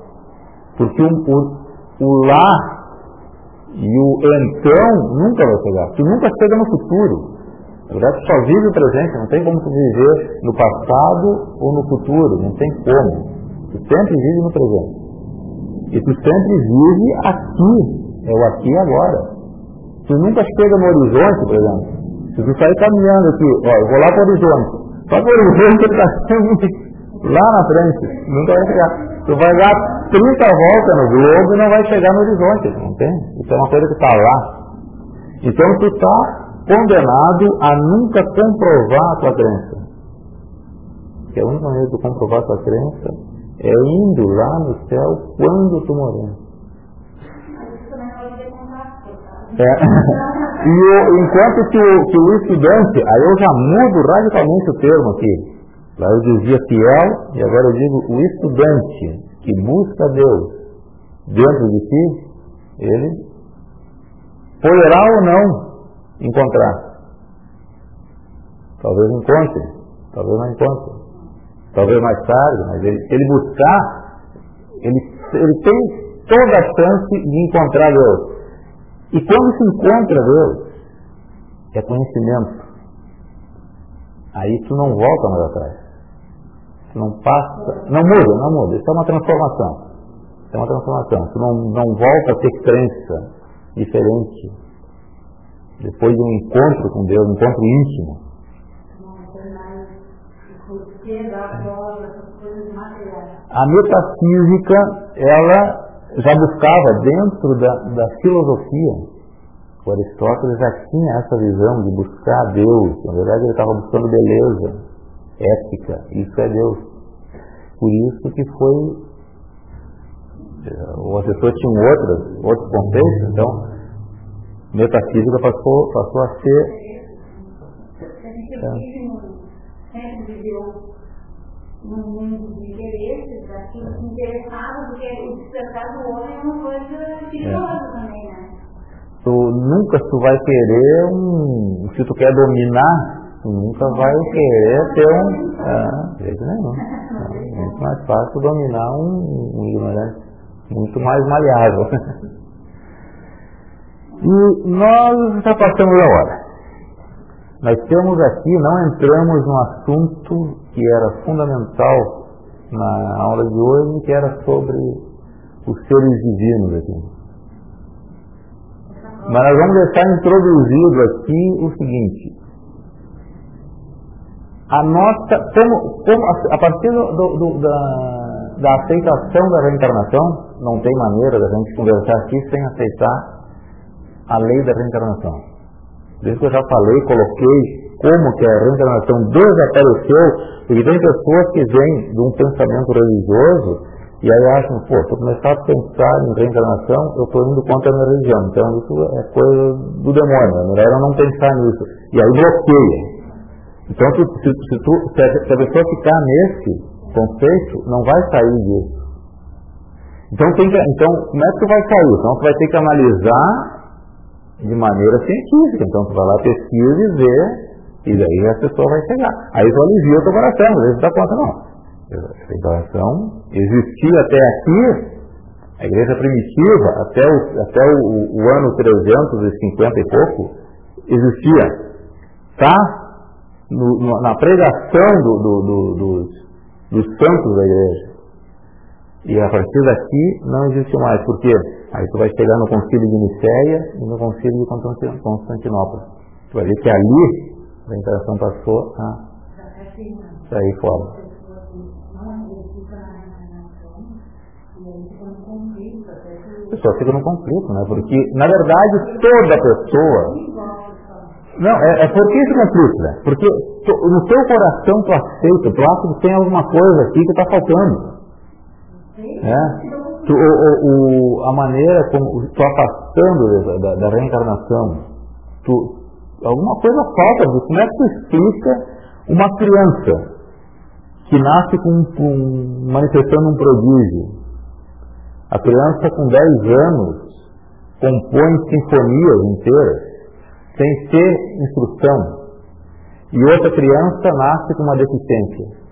Porque o, o, o lá e o então nunca vai chegar. Tu nunca chega no futuro. Na verdade, tu só vive o presente, não tem como tu viver no passado ou no futuro, não tem como. Tu sempre vive no presente. E tu sempre vive aqui, é o aqui e agora. Tu nunca chega no horizonte, por exemplo. Se tu sair caminhando aqui, ó, eu vou lá para o horizonte. Só que o horizonte está <laughs> sempre lá na frente, nunca vai chegar. Tu vai dar 30 voltas no globo e não vai chegar no horizonte, não tem? Isso é uma coisa que está lá. Então tu está condenado a nunca comprovar a tua crença. Que é a única maneira de comprovar a tua crença é indo lá no céu quando tu morrer. É. E o, enquanto que o, que o estudante, aí eu já mudo radicalmente o termo aqui. Lá eu dizia fiel, e agora eu digo o estudante que busca Deus dentro de si, ele poderá ou não encontrar. Talvez encontre, talvez não encontre talvez mais tarde, mas ele, ele buscar, ele, ele tem toda a chance de encontrar Deus. E quando se encontra Deus, é conhecimento. Aí tu não volta mais atrás. Não passa, não muda, não muda. Isso é uma transformação. Isso é uma transformação. Tu não, não volta a ter crença diferente. Depois de um encontro com Deus, um encontro íntimo. A metafísica, ela já buscava dentro da, da filosofia, o Aristóteles já tinha essa visão de buscar Deus. Na verdade, ele estava buscando beleza, ética, isso é Deus. Por isso que foi. O assessor tinha outros, outros conceitos, então, metafísica passou, passou a ser. É, num mundo de interesses, aquilo que interessava, porque o despertar do homem é uma coisa perigosa é. também, né? Tu nunca tu vai querer um. Se tu quer dominar, nunca vai querer ter um. Ah, jeito nenhum. É muito mais fácil dominar um, um ignorante. Muito mais maleável. <laughs> E nós já passamos a hora. Nós temos aqui, não entramos no assunto que era fundamental na aula de hoje, que era sobre os seres divinos aqui. Mas nós vamos deixar introduzido aqui o seguinte. A nossa, como, como a partir do, do, da, da aceitação da reencarnação, não tem maneira da gente conversar aqui sem aceitar a lei da reencarnação. Desde que eu já falei, coloquei como que a reencarnação desapareceu, porque tem pessoas que vêm de um pensamento religioso e aí acham, pô, se eu começar a pensar em reencarnação, eu estou indo contra a minha religião. Então isso é coisa do demônio, é melhor eu não pensar nisso. E aí bloqueia. Então se, se, se, tu, se, a, se a pessoa ficar nesse conceito, não vai sair disso. Então, tem que, então, como é que tu vai sair? Então, tu vai ter que analisar de maneira científica. Então tu vai lá, pesquisa e vê, e daí a pessoa vai chegar. Aí tu alivia o teu coração, às vezes dá conta não. A reencarnação existia até aqui, a igreja primitiva, até o, até o, o ano 350 e pouco, existia. Está na pregação do, do, do, dos, dos santos da igreja. E a partir daqui não existe mais. Por quê? Aí tu vai chegar no concílio de Nicéia e no concílio de Constantinopla. Tu vai ver que ali a interação passou a sair fora. A pessoa fica no conflito, né? Porque, na verdade, toda pessoa. Não, é, é porque esse conflito, né? Porque tu, no teu coração tu aceita, tu acha que tem alguma coisa aqui que está faltando. É? tu, o, o, a maneira como tu afastando da, da, reencarnação, tu, alguma coisa falta, como é que tu explica uma criança que nasce com, com, manifestando um prodígio? A criança com 10 anos compõe sinfonias inteiras, sem ter instrução. E outra criança nasce com uma deficiência.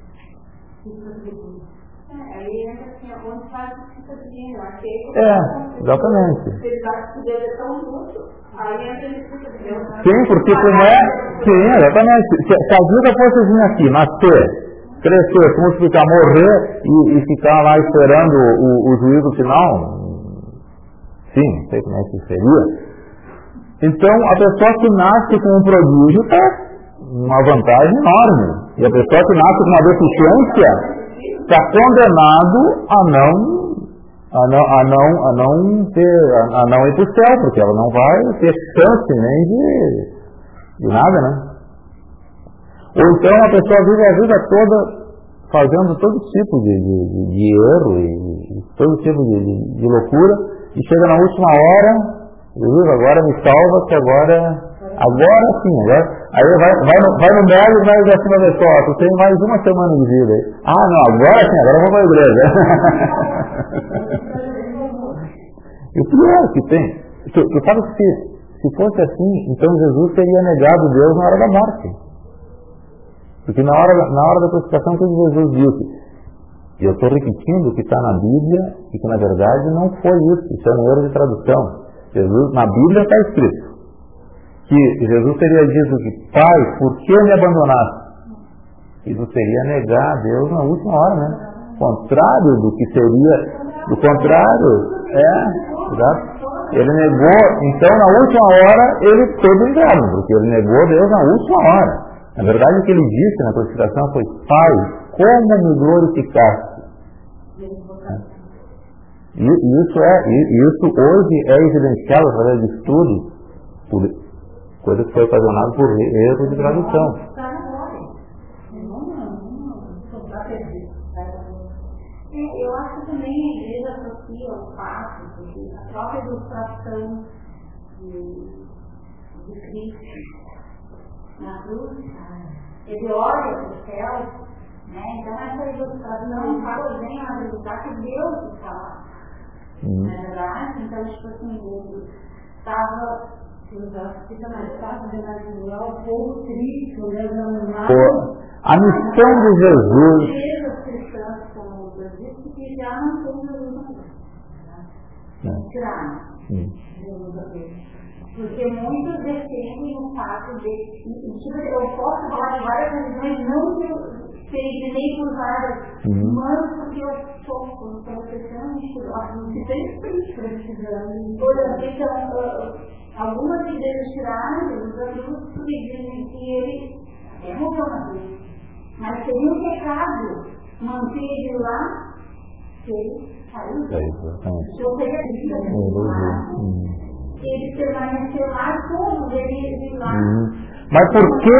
É, exatamente. Sim, porque como é. Sim, exatamente. Se, se a vida fosse vir aqui, nascer, crescer, multiplicar, morrer e, e ficar lá esperando o, o juízo final, sim, não sei como é que seria. Então, a pessoa que nasce com um prodígio está uma vantagem enorme. E a pessoa que nasce com uma deficiência está condenado a não a não, a não, a não, ter, a, a não ir para o céu, porque ela não vai ter chance nem de, de nada, né? Ou então a pessoa vive a vida toda fazendo todo tipo de, de, de erro e, e, todo tipo de, de, loucura e chega na última hora, Jesus, agora me salva que agora, agora sim, agora, aí vai, vai, no, vai no vai assim uma vez só, tu tem mais uma semana de vida. Ah não, agora sim, agora eu vou para a igreja. <laughs> E o pior que tem, tu, tu sabe que se fosse assim, então Jesus teria negado Deus na hora da morte. Porque na hora, na hora da crucificação, que Jesus disse? E eu estou repetindo o que está na Bíblia e que na verdade não foi isso, isso é um erro de tradução. Jesus, na Bíblia está escrito que Jesus teria dito que, Pai, por que me abandonaste? Isso seria negar a Deus na última hora, né? Contrário do que seria, do contrário, é, Exato? Ele negou, então na última hora ele teve o inferno, porque ele negou Deus na última hora. Na verdade, o que ele disse na crucificação foi: Pai, como me glorificaste? E isso, é, isso hoje é evidenciado através de estudos, coisa que foi ocasionada por erro de tradução. Eu acho também a igreja associa o fato própria ilustração de, de Cristo na cruz, ele olha para o céu, né? então essa ilustração fala bem a acreditar que Deus está lá. Uhum. Não é verdade? Então, tipo assim, ele estava né? A missão de Jesus. Jesus tirar. Porque muitos defendem o fato de tipo, eu posso falar de várias religiões, não que nem por várias, uhum. mas porque eu sou professante, eu tenho precisando. Por exemplo, então, algumas igrejas tiraram os porque dizem que ele é. Mas seria um pecado manter ele lá se ele ele permaneceu lá como ele lá. Mas por que,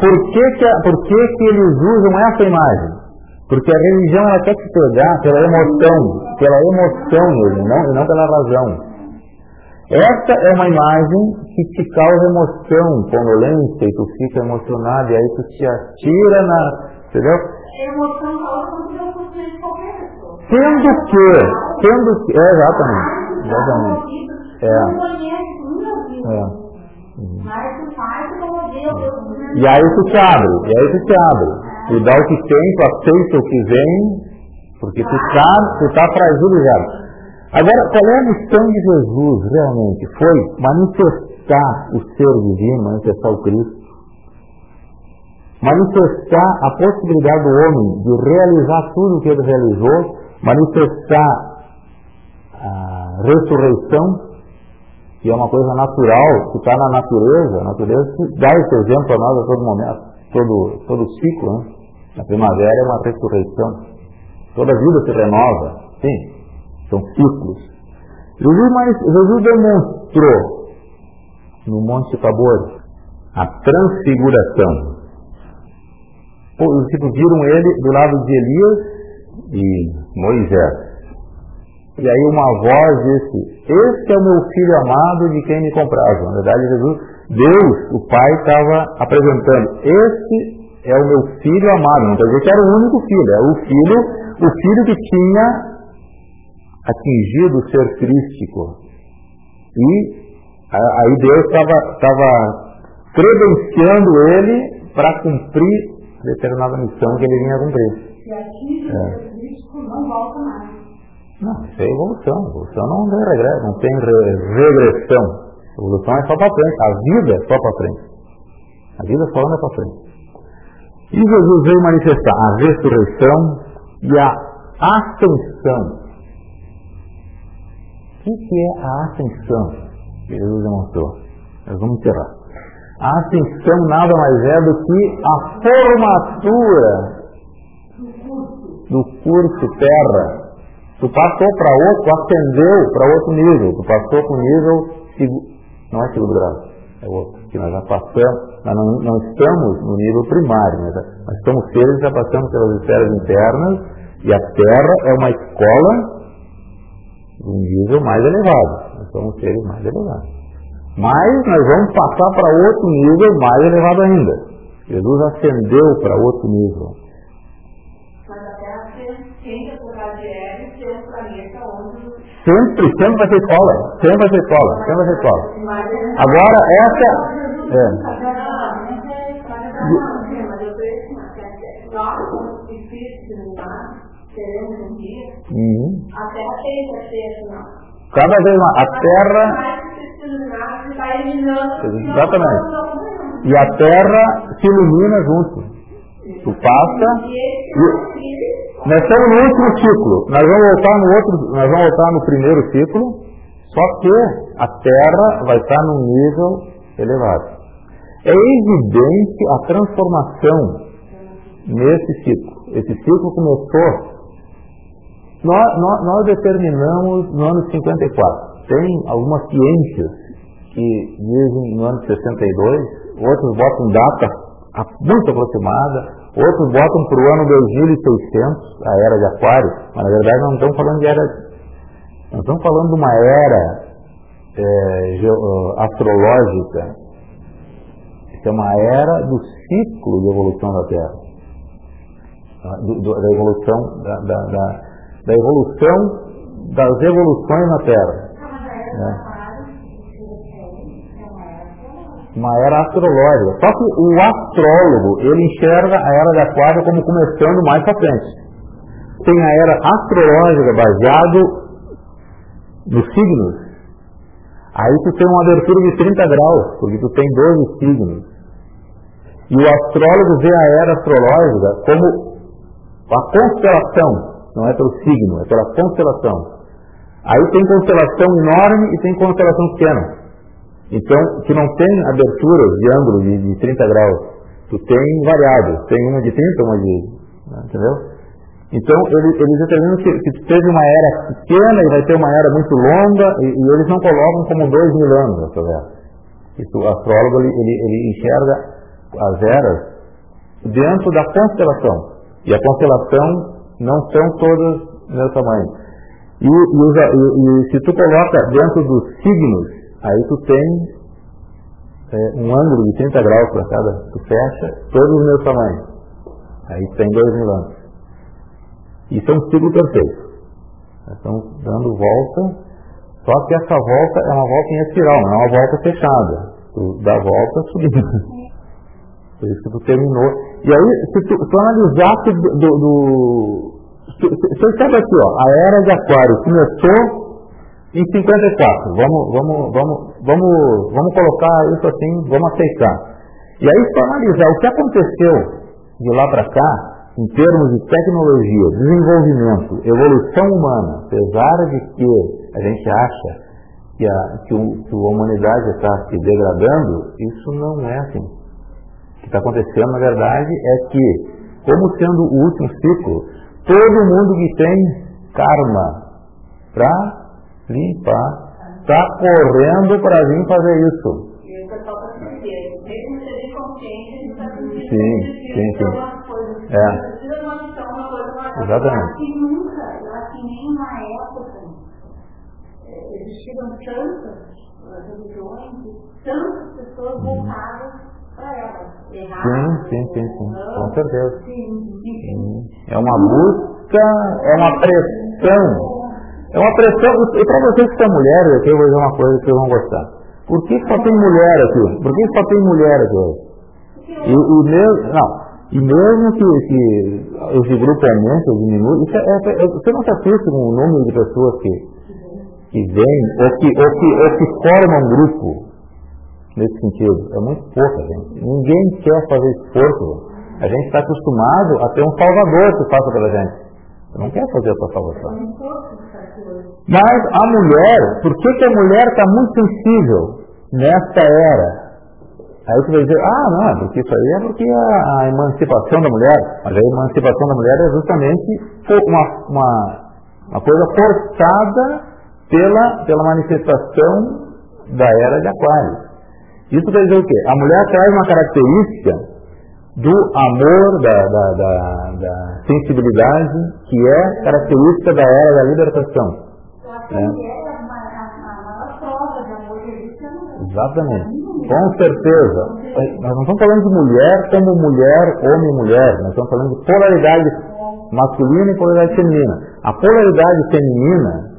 por que, que, por que, que eles usam essa imagem? Porque a religião ela quer te pegar pela emoção, pela emoção mesmo, não, não pela razão. Essa é uma imagem que te causa emoção, condolência, e tu fica emocionado, e aí tu te atira na. Entendeu? Emoção Sendo que, sendo que, é, exatamente, exatamente. É. é. E aí tu te abre, e aí tu te abre. E dá o que tem, tu aceita o que vem, porque tu está tu tá fragilizado. Agora, qual é a missão de Jesus realmente? Foi manifestar o ser divino, manifestar o Cristo, manifestar a possibilidade do homem de realizar tudo o que ele realizou manifestar a ressurreição, que é uma coisa natural, que está na natureza, a natureza dá esse exemplo a nós a todo momento, todo, todo ciclo, né? Na primavera é uma ressurreição. Toda vida se renova, sim, são ciclos. Jesus, Jesus demonstrou no Monte Tabor a transfiguração. Os discípulos viram ele do lado de Elias e Moisés. E aí uma voz disse, este é o meu filho amado de quem me compraram. Na verdade, Jesus, Deus, o Pai, estava apresentando, este é o meu filho amado. Não quer dizer que era o único filho, é o filho, o filho que tinha atingido o ser crístico. E aí Deus estava credenciando ele para cumprir determinada missão que ele vinha cumprir. E aqui é. não volta mais. Não, isso é evolução. Evolução não tem regresso, não tem re regressão. Evolução é só para frente. A vida é só para frente. A vida só anda para frente. E Jesus veio manifestar a ressurreição e a ascensão. O que é a ascensão Jesus demonstrou? Nós vamos encerrar. A ascensão nada mais é do que a formatura do curso terra Tu passou para outro, tu ascendeu para outro nível. Tu passou para o nível, não é segundo grau, é outro. Que nós já passamos, nós não, não estamos no nível primário, né? nós somos seres já passamos pelas esferas internas e a Terra é uma escola de um nível mais elevado. Nós somos seres mais elevados. Mas nós vamos passar para outro nível mais elevado ainda. Jesus ascendeu para outro nível. Mas a Terra tende por Sempre, sempre vai ser escola. Sempre vai ser escola. Sempre vai ser escola. Agora, essa. É. Uhum. Cada vez mais. A terra. Exatamente. E a terra se ilumina junto. Tu passa. E, nós estamos no último ciclo. Nós vamos voltar no outro, nós vamos voltar no primeiro ciclo, só que a Terra vai estar num nível elevado. É evidente a transformação nesse ciclo. Esse ciclo começou. Nós, nós, nós determinamos no ano 54. Tem algumas ciências que dizem no ano 62, outros botam data muito aproximada, Outros botam para o ano 2600, a era de Aquário, mas na verdade não estamos falando de era. Não estamos falando de uma era é, astrológica. Isso é uma era do ciclo de evolução da Terra. Do, do, da evolução, da, da, da, da evolução das evoluções na Terra. Né? Uma era astrológica. Só que o astrólogo, ele enxerga a era de aquário como começando mais para frente. Tem a era astrológica baseado nos signos. Aí tu tem uma abertura de 30 graus, porque tu tem 12 signos. E o astrólogo vê a era astrológica como a constelação, não é pelo signo, é pela constelação. Aí tem constelação enorme e tem constelação pequena. Então, que não tem aberturas de ângulo de, de 30 graus. Tu tem variáveis. Tem uma de 30, uma de. Né, entendeu? Então, eles, eles determinam que, que teve uma era pequena e vai ter uma era muito longa, e, e eles não colocam como dois mil anos essa era. Isso, o astrólogo ele, ele, ele enxerga as eras dentro da constelação. E a constelação não são todas do meu tamanho. E, e, e, se tu coloca dentro dos signos Aí tu tem é, um ângulo de 30 graus para cada, tu fecha todos os meus tamanhos. Aí tu tem dois mil anos. Isso é um ciclo perfeito. Nós estamos dando volta, só que essa volta é uma volta em espiral, não é uma volta fechada. Tu dá volta subindo. <laughs> Por isso que tu terminou. E aí, se tu, tu analisasse do, do, do você sabe aqui, ó, a era de aquário começou em 54, vamos, vamos, vamos, vamos, vamos colocar isso assim, vamos aceitar. E aí, para analisar o que aconteceu de lá para cá, em termos de tecnologia, desenvolvimento, evolução humana, apesar de que a gente acha que a, que, o, que a humanidade está se degradando, isso não é assim. O que está acontecendo, na verdade, é que, como sendo o último ciclo, todo mundo que tem karma para limpar, está correndo para vir fazer isso. Sentindo sim, sim, sim. É. Exatamente. Época é, existiram tantas religiões, tantas pessoas voltadas para elas. Sim, sim, sim, sim, com certeza. Sim, É uma busca, é uma pressão. É uma pressão, e para vocês que são mulheres, aqui eu vou dizer uma coisa que vocês vão gostar. Por que só tem mulher aqui? Por que só tem mulher aqui? E, e mesmo, não, e mesmo que, que esse grupo aumente ou diminua, isso é, é, é, você não se assusta com o número de pessoas que, que vêm ou que, ou, que, ou que formam um grupo nesse sentido. É muito pouca gente. Ninguém quer fazer esforço. A gente está acostumado a ter um salvador que faça pela gente. Você não quer fazer a sua salvação. Mas a mulher, por que, que a mulher está muito sensível nesta era? Aí você vai dizer, ah, não, é porque isso aí é porque a, a, emancipação da mulher, mas a emancipação da mulher é justamente uma, uma, uma coisa forçada pela, pela manifestação da era de Aquário. Isso quer dizer o quê? A mulher traz uma característica do amor, da, da, da, da sensibilidade, que é característica da era da libertação. Né? Exatamente. Com certeza. Nós não estamos falando de mulher como mulher, homem e mulher. Nós estamos falando de polaridade masculina e polaridade feminina. A polaridade feminina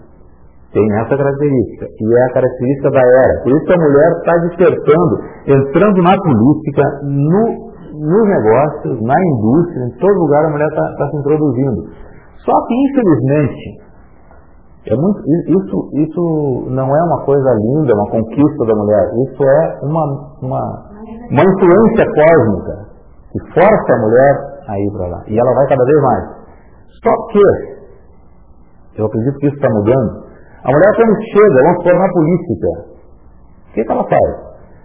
tem essa característica, e é a característica da era. Por isso a mulher está despertando, entrando na política, no, nos negócios, na indústria, em todo lugar a mulher está tá se introduzindo. Só que, infelizmente, é muito, isso, isso não é uma coisa linda, uma conquista da mulher. Isso é uma, uma, uma influência cósmica que força a mulher a ir para lá. E ela vai cada vez mais. Só que, eu acredito que isso está mudando. A mulher quando chega, vamos supor, na política, o que, que ela faz?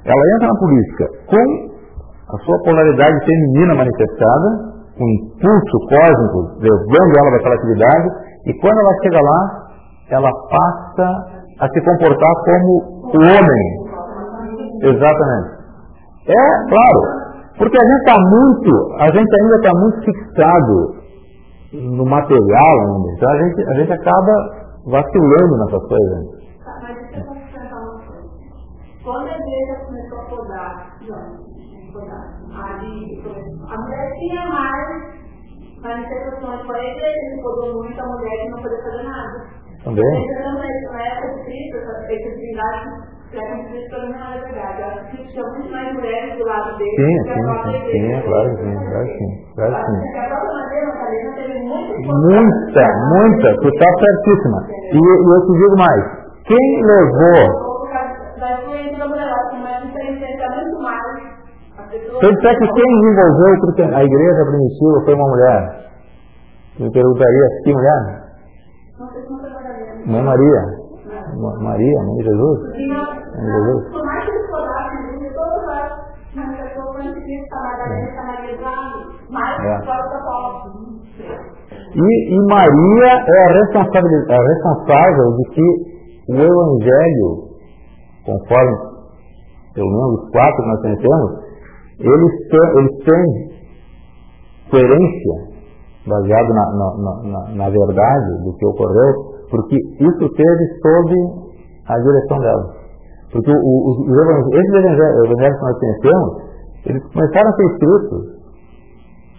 Ela entra na política com a sua polaridade feminina manifestada, um impulso cósmico levando ela para aquela atividade, e quando ela chega lá, ela passa a se comportar como o homem. Exatamente. É, claro. Porque a gente está muito, a gente ainda está muito fixado no material ainda. Então a gente, a gente acaba vacilando nessas coisas. Quando a igreja começou a podar, a mulher tinha mais manifestações. Foi a igreja podou muito a mulher que não podia fazer nada. Também? Não é escrito, essa é é dele sim, sim, sim, sim, claro que sim, claro sim. Claro sim. Muita, muita, tu está certíssima. E, e eu te digo mais, quem levou se eu disser que quem desenvolveu a igreja primitiva foi uma mulher, me perguntaria que mulher? Mãe Maria. Maria, mãe de Jesus. Mãe de Jesus. Que e, e Maria é a, responsabilidade, a responsável de que o Evangelho, conforme pelo menos os quatro que nós conhecemos, eles têm, eles têm coerência baseado na, na, na, na verdade do que ocorreu, porque isso teve sob a direção dela. Porque os, os evangelhos, esses evangelhos, evangelhos que nós conhecemos, eles começaram a ser escritos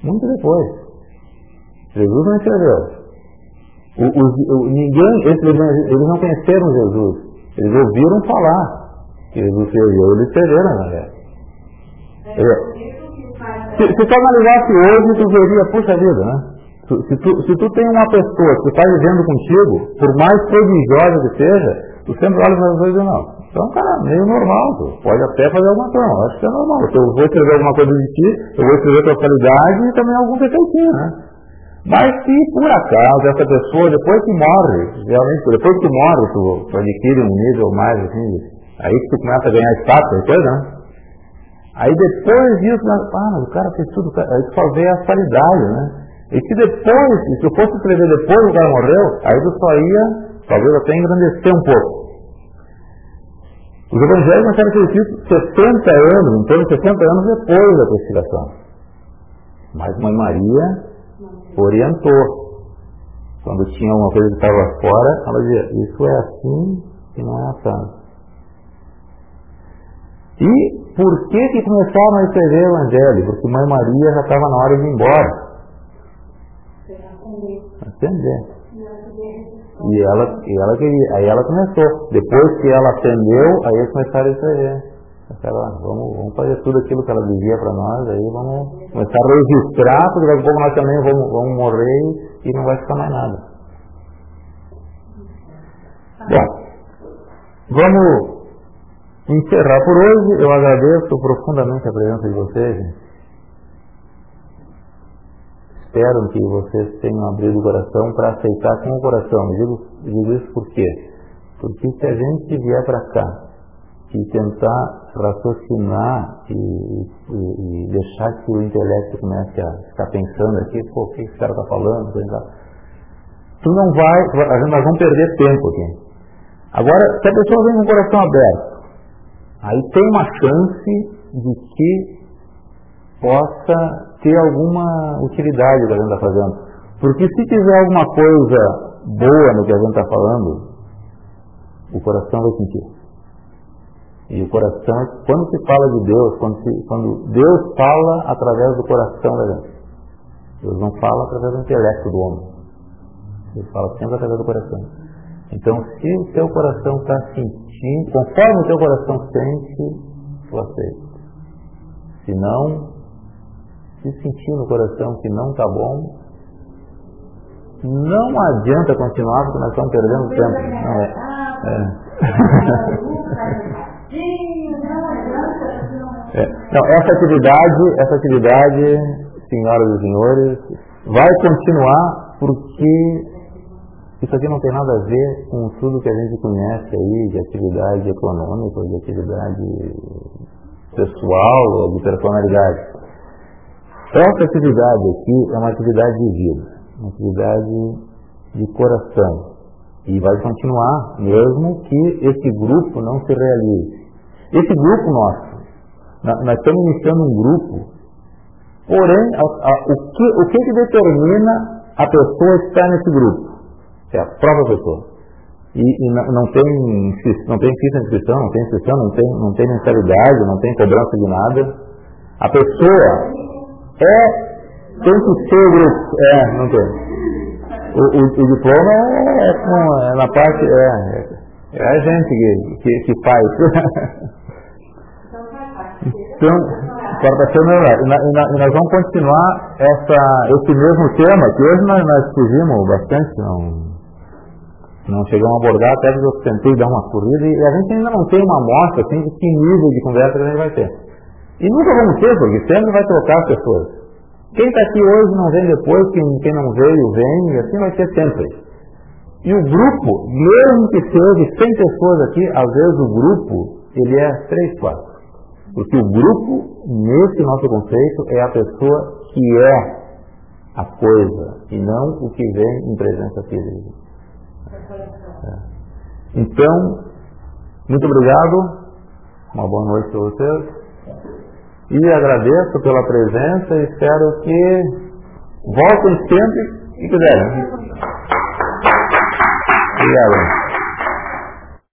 muito depois. Jesus não escreveu. O, o, ninguém, esses eles não conheceram Jesus. Eles ouviram falar que Jesus escreveu, eles escreveram na verdade. Se, se tu analisasse hoje, tu veria, puxa vida, né? Se tu, se tu tem uma pessoa que está vivendo contigo, por mais prodigiosa que seja, tu sempre olha para as coisas não. Então, cara, meio normal, tu pode até fazer alguma coisa, acho que é normal. Eu vou escrever alguma coisa de ti, eu vou escrever tua qualidade e também algum defeitinho, né? Mas se por acaso essa pessoa, depois que morre, realmente, depois que morre, tu, tu adquire um nível mais assim, aí tu começa a ganhar status, coisa, né? Aí depois disso, ah, mas o cara fez tudo, aí tu só vê a qualidade, né? E que depois, se eu fosse escrever depois o cara morreu, aí eu só ia, talvez até engrandecer um pouco. Os evangelhos não foram escritos 60 anos, em torno de 60 anos depois da crucificação. Mas Mãe Maria orientou. Quando tinha uma coisa que estava fora, ela dizia, isso é assim que não é acaso. E por que que começaram a escrever o Evangelho? Porque Mãe Maria já estava na hora de ir embora. Acender. E ela, e ela queria, aí ela começou. Depois que ela atendeu, aí eles começaram a escrever. Aquela, vamos, vamos fazer tudo aquilo que ela dizia para nós, aí vamos começar a registrar, porque daqui a pouco nós também vamos, vamos morrer e não vai ficar mais nada. Bom, vamos encerrar por hoje. Eu agradeço profundamente a presença de vocês. Espero que vocês tenham abrido o coração para aceitar com o coração. Eu digo, digo isso por quê? Porque se a gente vier para cá e tentar raciocinar e, e, e, deixar que o intelecto comece a ficar pensando aqui, pô, o que esse cara está falando, tu não vai, nós vamos perder tempo aqui. Agora, se a pessoa vem com o coração aberto, aí tem uma chance de que possa ter alguma utilidade que a gente está fazendo. Porque se tiver alguma coisa boa no que a gente está falando, o coração vai sentir. E o coração, quando se fala de Deus, quando, se, quando Deus fala através do coração da gente. Deus não fala através do intelecto do homem. Ele fala sempre através do coração. Então, se o teu coração está sentindo, conforme o teu coração sente, tu aceita. Se não, se sentir no coração que não está bom, não adianta continuar porque nós estamos perdendo tempo. Não é. é. É. Não, essa atividade, essa atividade, senhoras e senhores, vai continuar porque isso aqui não tem nada a ver com tudo que a gente conhece aí de atividade econômica, de atividade pessoal, de personalidade. Essa atividade aqui é uma atividade de vida, uma atividade de coração. E vai continuar, mesmo que esse grupo não se realize. Esse grupo nosso, nós estamos iniciando um grupo, porém, a, a, o, que, o que, que determina a pessoa estar nesse grupo? É a própria pessoa. E, e não, não, tem, não tem de inscrição, não tem inscrição, não tem, não tem mensalidade, não tem cobrança de nada. A pessoa é, tem que ser o. É, não tem. O, o, o diploma é, é, com, é na parte, é, é a gente que, que, que faz. Então, quarta-feira e, e nós vamos continuar essa, esse mesmo tema, que hoje nós, nós fugimos bastante, não, não chegamos a abordar, até que eu tentei dar uma corrida, e a gente ainda não tem uma amostra assim, de que nível de conversa que a gente vai ter. E nunca vamos ter, porque sempre vai trocar as pessoas. Quem está aqui hoje não vem depois, quem, quem não veio vem, e assim vai ser sempre. E o grupo, mesmo que seja 100 pessoas aqui, às vezes o grupo, ele é 3, 4. Porque o grupo, nesse nosso conceito, é a pessoa que é a coisa e não o que vem em presença física. É. Então, muito obrigado, uma boa noite para vocês. E agradeço pela presença e espero que voltem sempre que quiserem. Obrigado.